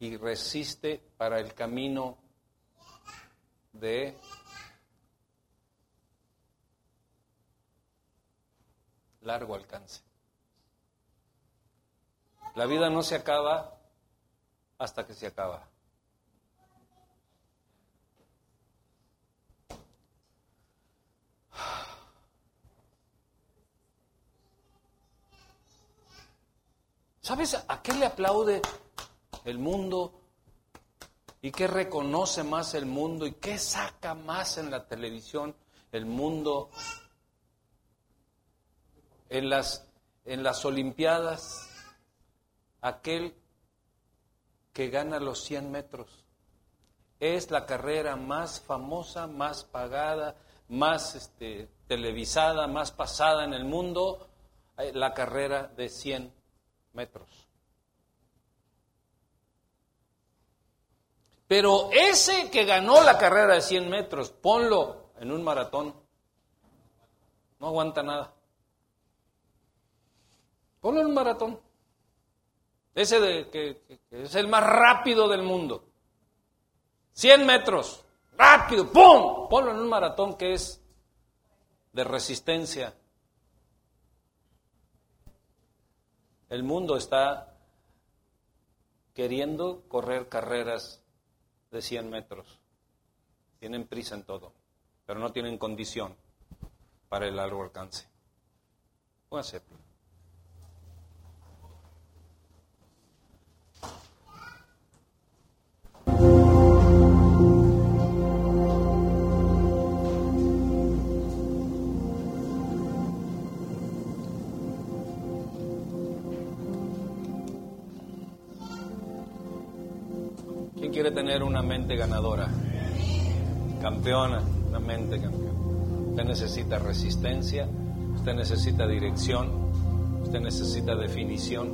y resiste para el camino de largo alcance. La vida no se acaba hasta que se acaba. ¿Sabes a qué le aplaude el mundo? ¿Y qué reconoce más el mundo? ¿Y qué saca más en la televisión el mundo? En las, en las Olimpiadas, aquel que gana los 100 metros. Es la carrera más famosa, más pagada, más este, televisada, más pasada en el mundo, eh, la carrera de 100 metros. Pero ese que ganó la carrera de 100 metros, ponlo en un maratón, no aguanta nada. Ponlo en un maratón. Ese de, que, es el más rápido del mundo. 100 metros, rápido, ¡pum! Ponlo en un maratón que es de resistencia El mundo está queriendo correr carreras de 100 metros. Tienen prisa en todo, pero no tienen condición para el largo alcance. Póngase. Quiere tener una mente ganadora, campeona, una mente campeona. Usted necesita resistencia, usted necesita dirección, usted necesita definición,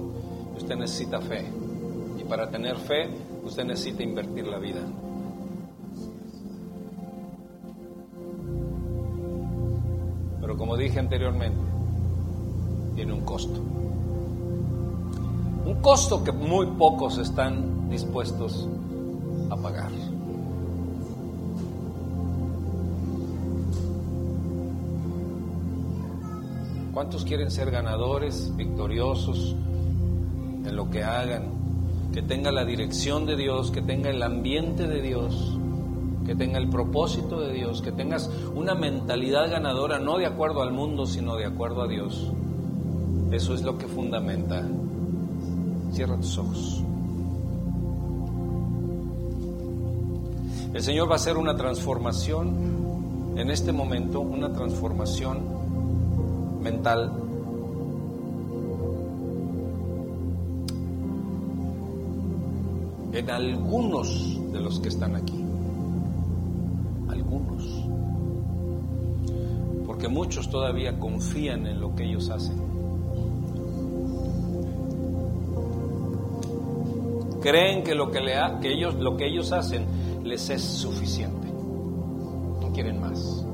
usted necesita fe. Y para tener fe, usted necesita invertir la vida. Pero como dije anteriormente, tiene un costo. Un costo que muy pocos están dispuestos a pagar. ¿Cuántos quieren ser ganadores, victoriosos en lo que hagan? que tenga la dirección de Dios, que tenga el ambiente de Dios, que tenga el propósito de Dios, que tengas una mentalidad ganadora, no de acuerdo al mundo, sino de acuerdo a Dios. Eso es lo que fundamenta. Cierra tus ojos. El Señor va a hacer una transformación en este momento, una transformación mental. En algunos de los que están aquí. Algunos. Porque muchos todavía confían en lo que ellos hacen. Creen que lo que, lo que ellos hacen les es suficiente. No quieren más.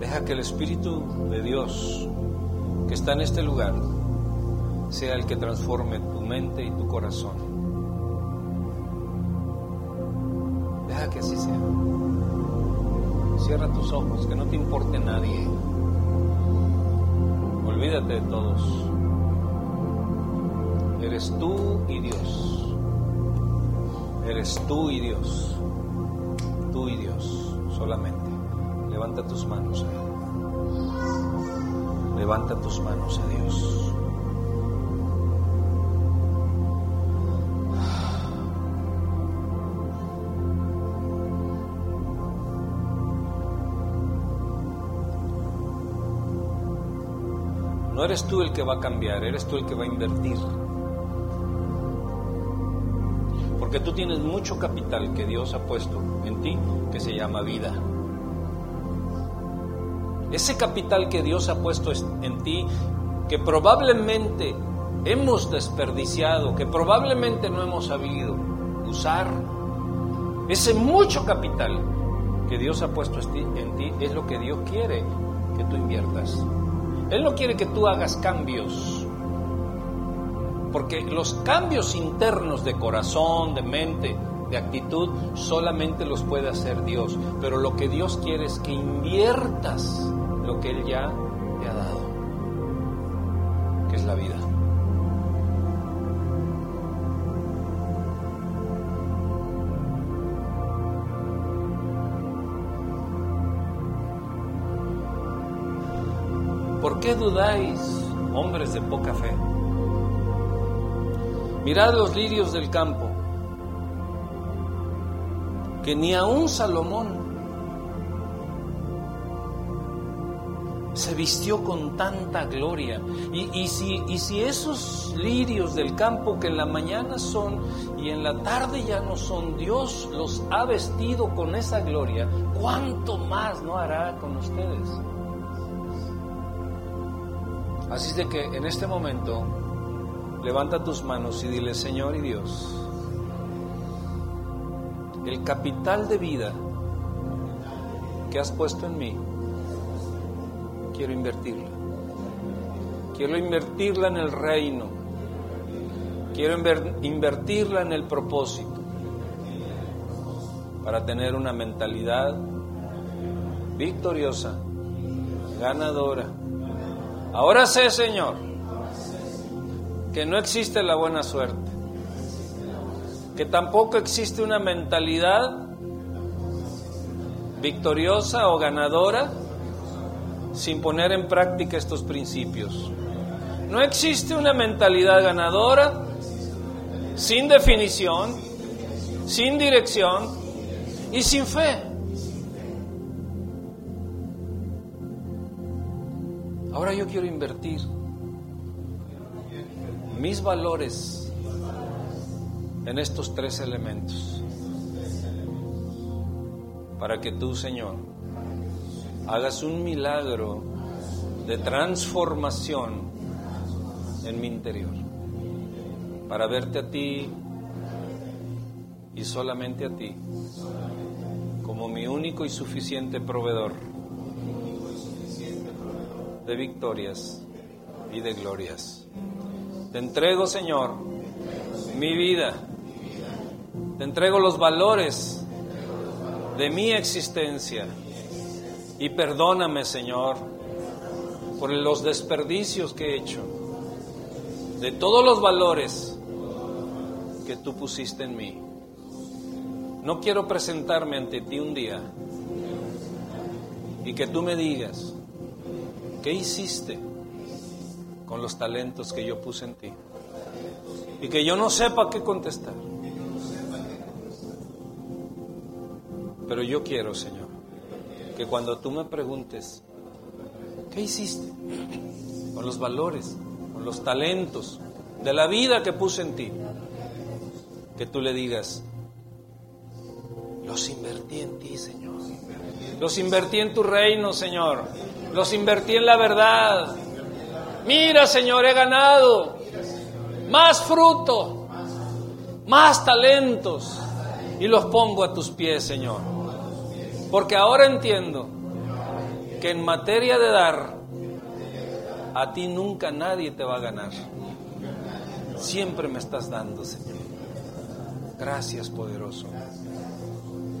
Deja que el Espíritu de Dios que está en este lugar sea el que transforme mente y tu corazón. Deja que así sea. Cierra tus ojos, que no te importe nadie. Olvídate de todos. Eres tú y Dios. Eres tú y Dios. Tú y Dios solamente. Levanta tus manos a Él. Levanta tus manos a Dios. Eres tú el que va a cambiar, eres tú el que va a invertir. Porque tú tienes mucho capital que Dios ha puesto en ti que se llama vida. Ese capital que Dios ha puesto en ti que probablemente hemos desperdiciado, que probablemente no hemos sabido usar, ese mucho capital que Dios ha puesto en ti es lo que Dios quiere que tú inviertas. Él no quiere que tú hagas cambios, porque los cambios internos de corazón, de mente, de actitud, solamente los puede hacer Dios. Pero lo que Dios quiere es que inviertas lo que Él ya dudáis, hombres de poca fe? Mirad los lirios del campo, que ni aun Salomón se vistió con tanta gloria. Y, si, y si esos lirios del campo que en la mañana son y en la tarde ya no son, Dios los ha vestido con esa gloria, ¿cuánto más no hará con ustedes? Así es de que en este momento levanta tus manos y dile, Señor y Dios, el capital de vida que has puesto en mí, quiero invertirla. Quiero invertirla en el reino. Quiero invertirla en el propósito para tener una mentalidad victoriosa, ganadora. Ahora sé, Señor, que no existe la buena suerte, que tampoco existe una mentalidad victoriosa o ganadora sin poner en práctica estos principios. No existe una mentalidad ganadora sin definición, sin dirección y sin fe. Ahora yo quiero invertir mis valores en estos tres elementos para que tú, Señor, hagas un milagro de transformación en mi interior, para verte a ti y solamente a ti, como mi único y suficiente proveedor de victorias y de glorias. Te entrego, Señor, mi vida. Te entrego los valores de mi existencia. Y perdóname, Señor, por los desperdicios que he hecho, de todos los valores que tú pusiste en mí. No quiero presentarme ante ti un día y que tú me digas, ¿qué hiciste con los talentos que yo puse en ti? Y que yo no sepa qué contestar. Pero yo quiero, Señor, que cuando tú me preguntes, ¿qué hiciste con los valores, con los talentos de la vida que puse en ti? Que tú le digas, los invertí en ti, Señor. Los invertí en tu reino, Señor. Los invertí en la verdad. Mira, Señor, he ganado más fruto, más talentos y los pongo a tus pies, Señor. Porque ahora entiendo que en materia de dar, a ti nunca nadie te va a ganar. Siempre me estás dando, Señor. Gracias, poderoso.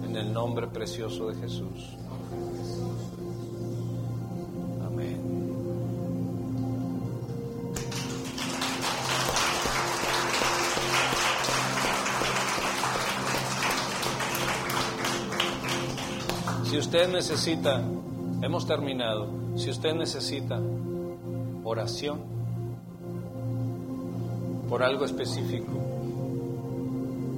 En el nombre precioso de Jesús. Si usted necesita, hemos terminado, si usted necesita oración por algo específico,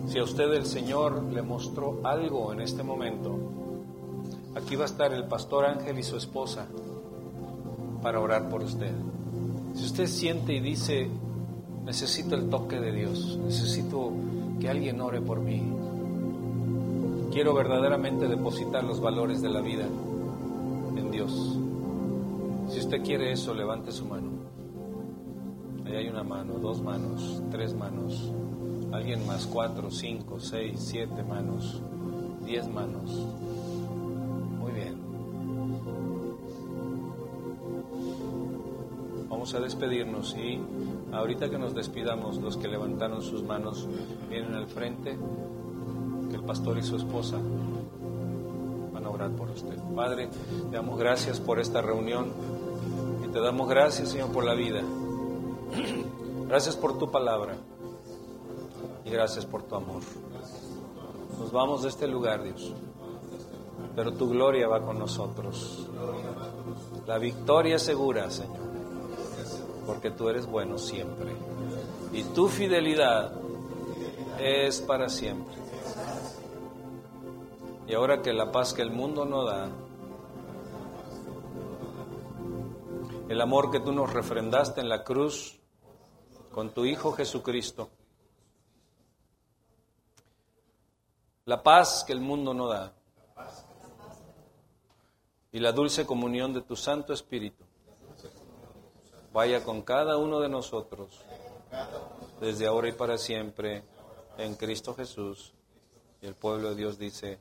si a usted el Señor le mostró algo en este momento, aquí va a estar el pastor Ángel y su esposa para orar por usted. Si usted siente y dice, necesito el toque de Dios, necesito que alguien ore por mí, quiero verdaderamente depositar los valores de la vida en Dios. Si usted quiere eso, levante su mano. Ahí hay una mano, dos manos, tres manos, alguien más, cuatro, cinco, seis, siete manos, diez manos. Muy bien. Vamos a despedirnos y ahorita que nos despidamos, los que levantaron sus manos vienen al frente, pastor y su esposa van a orar por usted. Padre, te damos gracias por esta reunión y te damos gracias, Señor, por la vida. Gracias por tu palabra y gracias por tu amor. Nos vamos de este lugar, Dios, pero tu gloria va con nosotros. La victoria es segura, Señor, porque tú eres bueno siempre y tu fidelidad es para siempre. Y ahora que la paz que el mundo no da, el amor que tú nos refrendaste en la cruz con tu Hijo Jesucristo, la paz que el mundo no da y la dulce comunión de tu Santo Espíritu vaya con cada uno de nosotros desde ahora y para siempre en Cristo Jesús. Y el pueblo de Dios dice,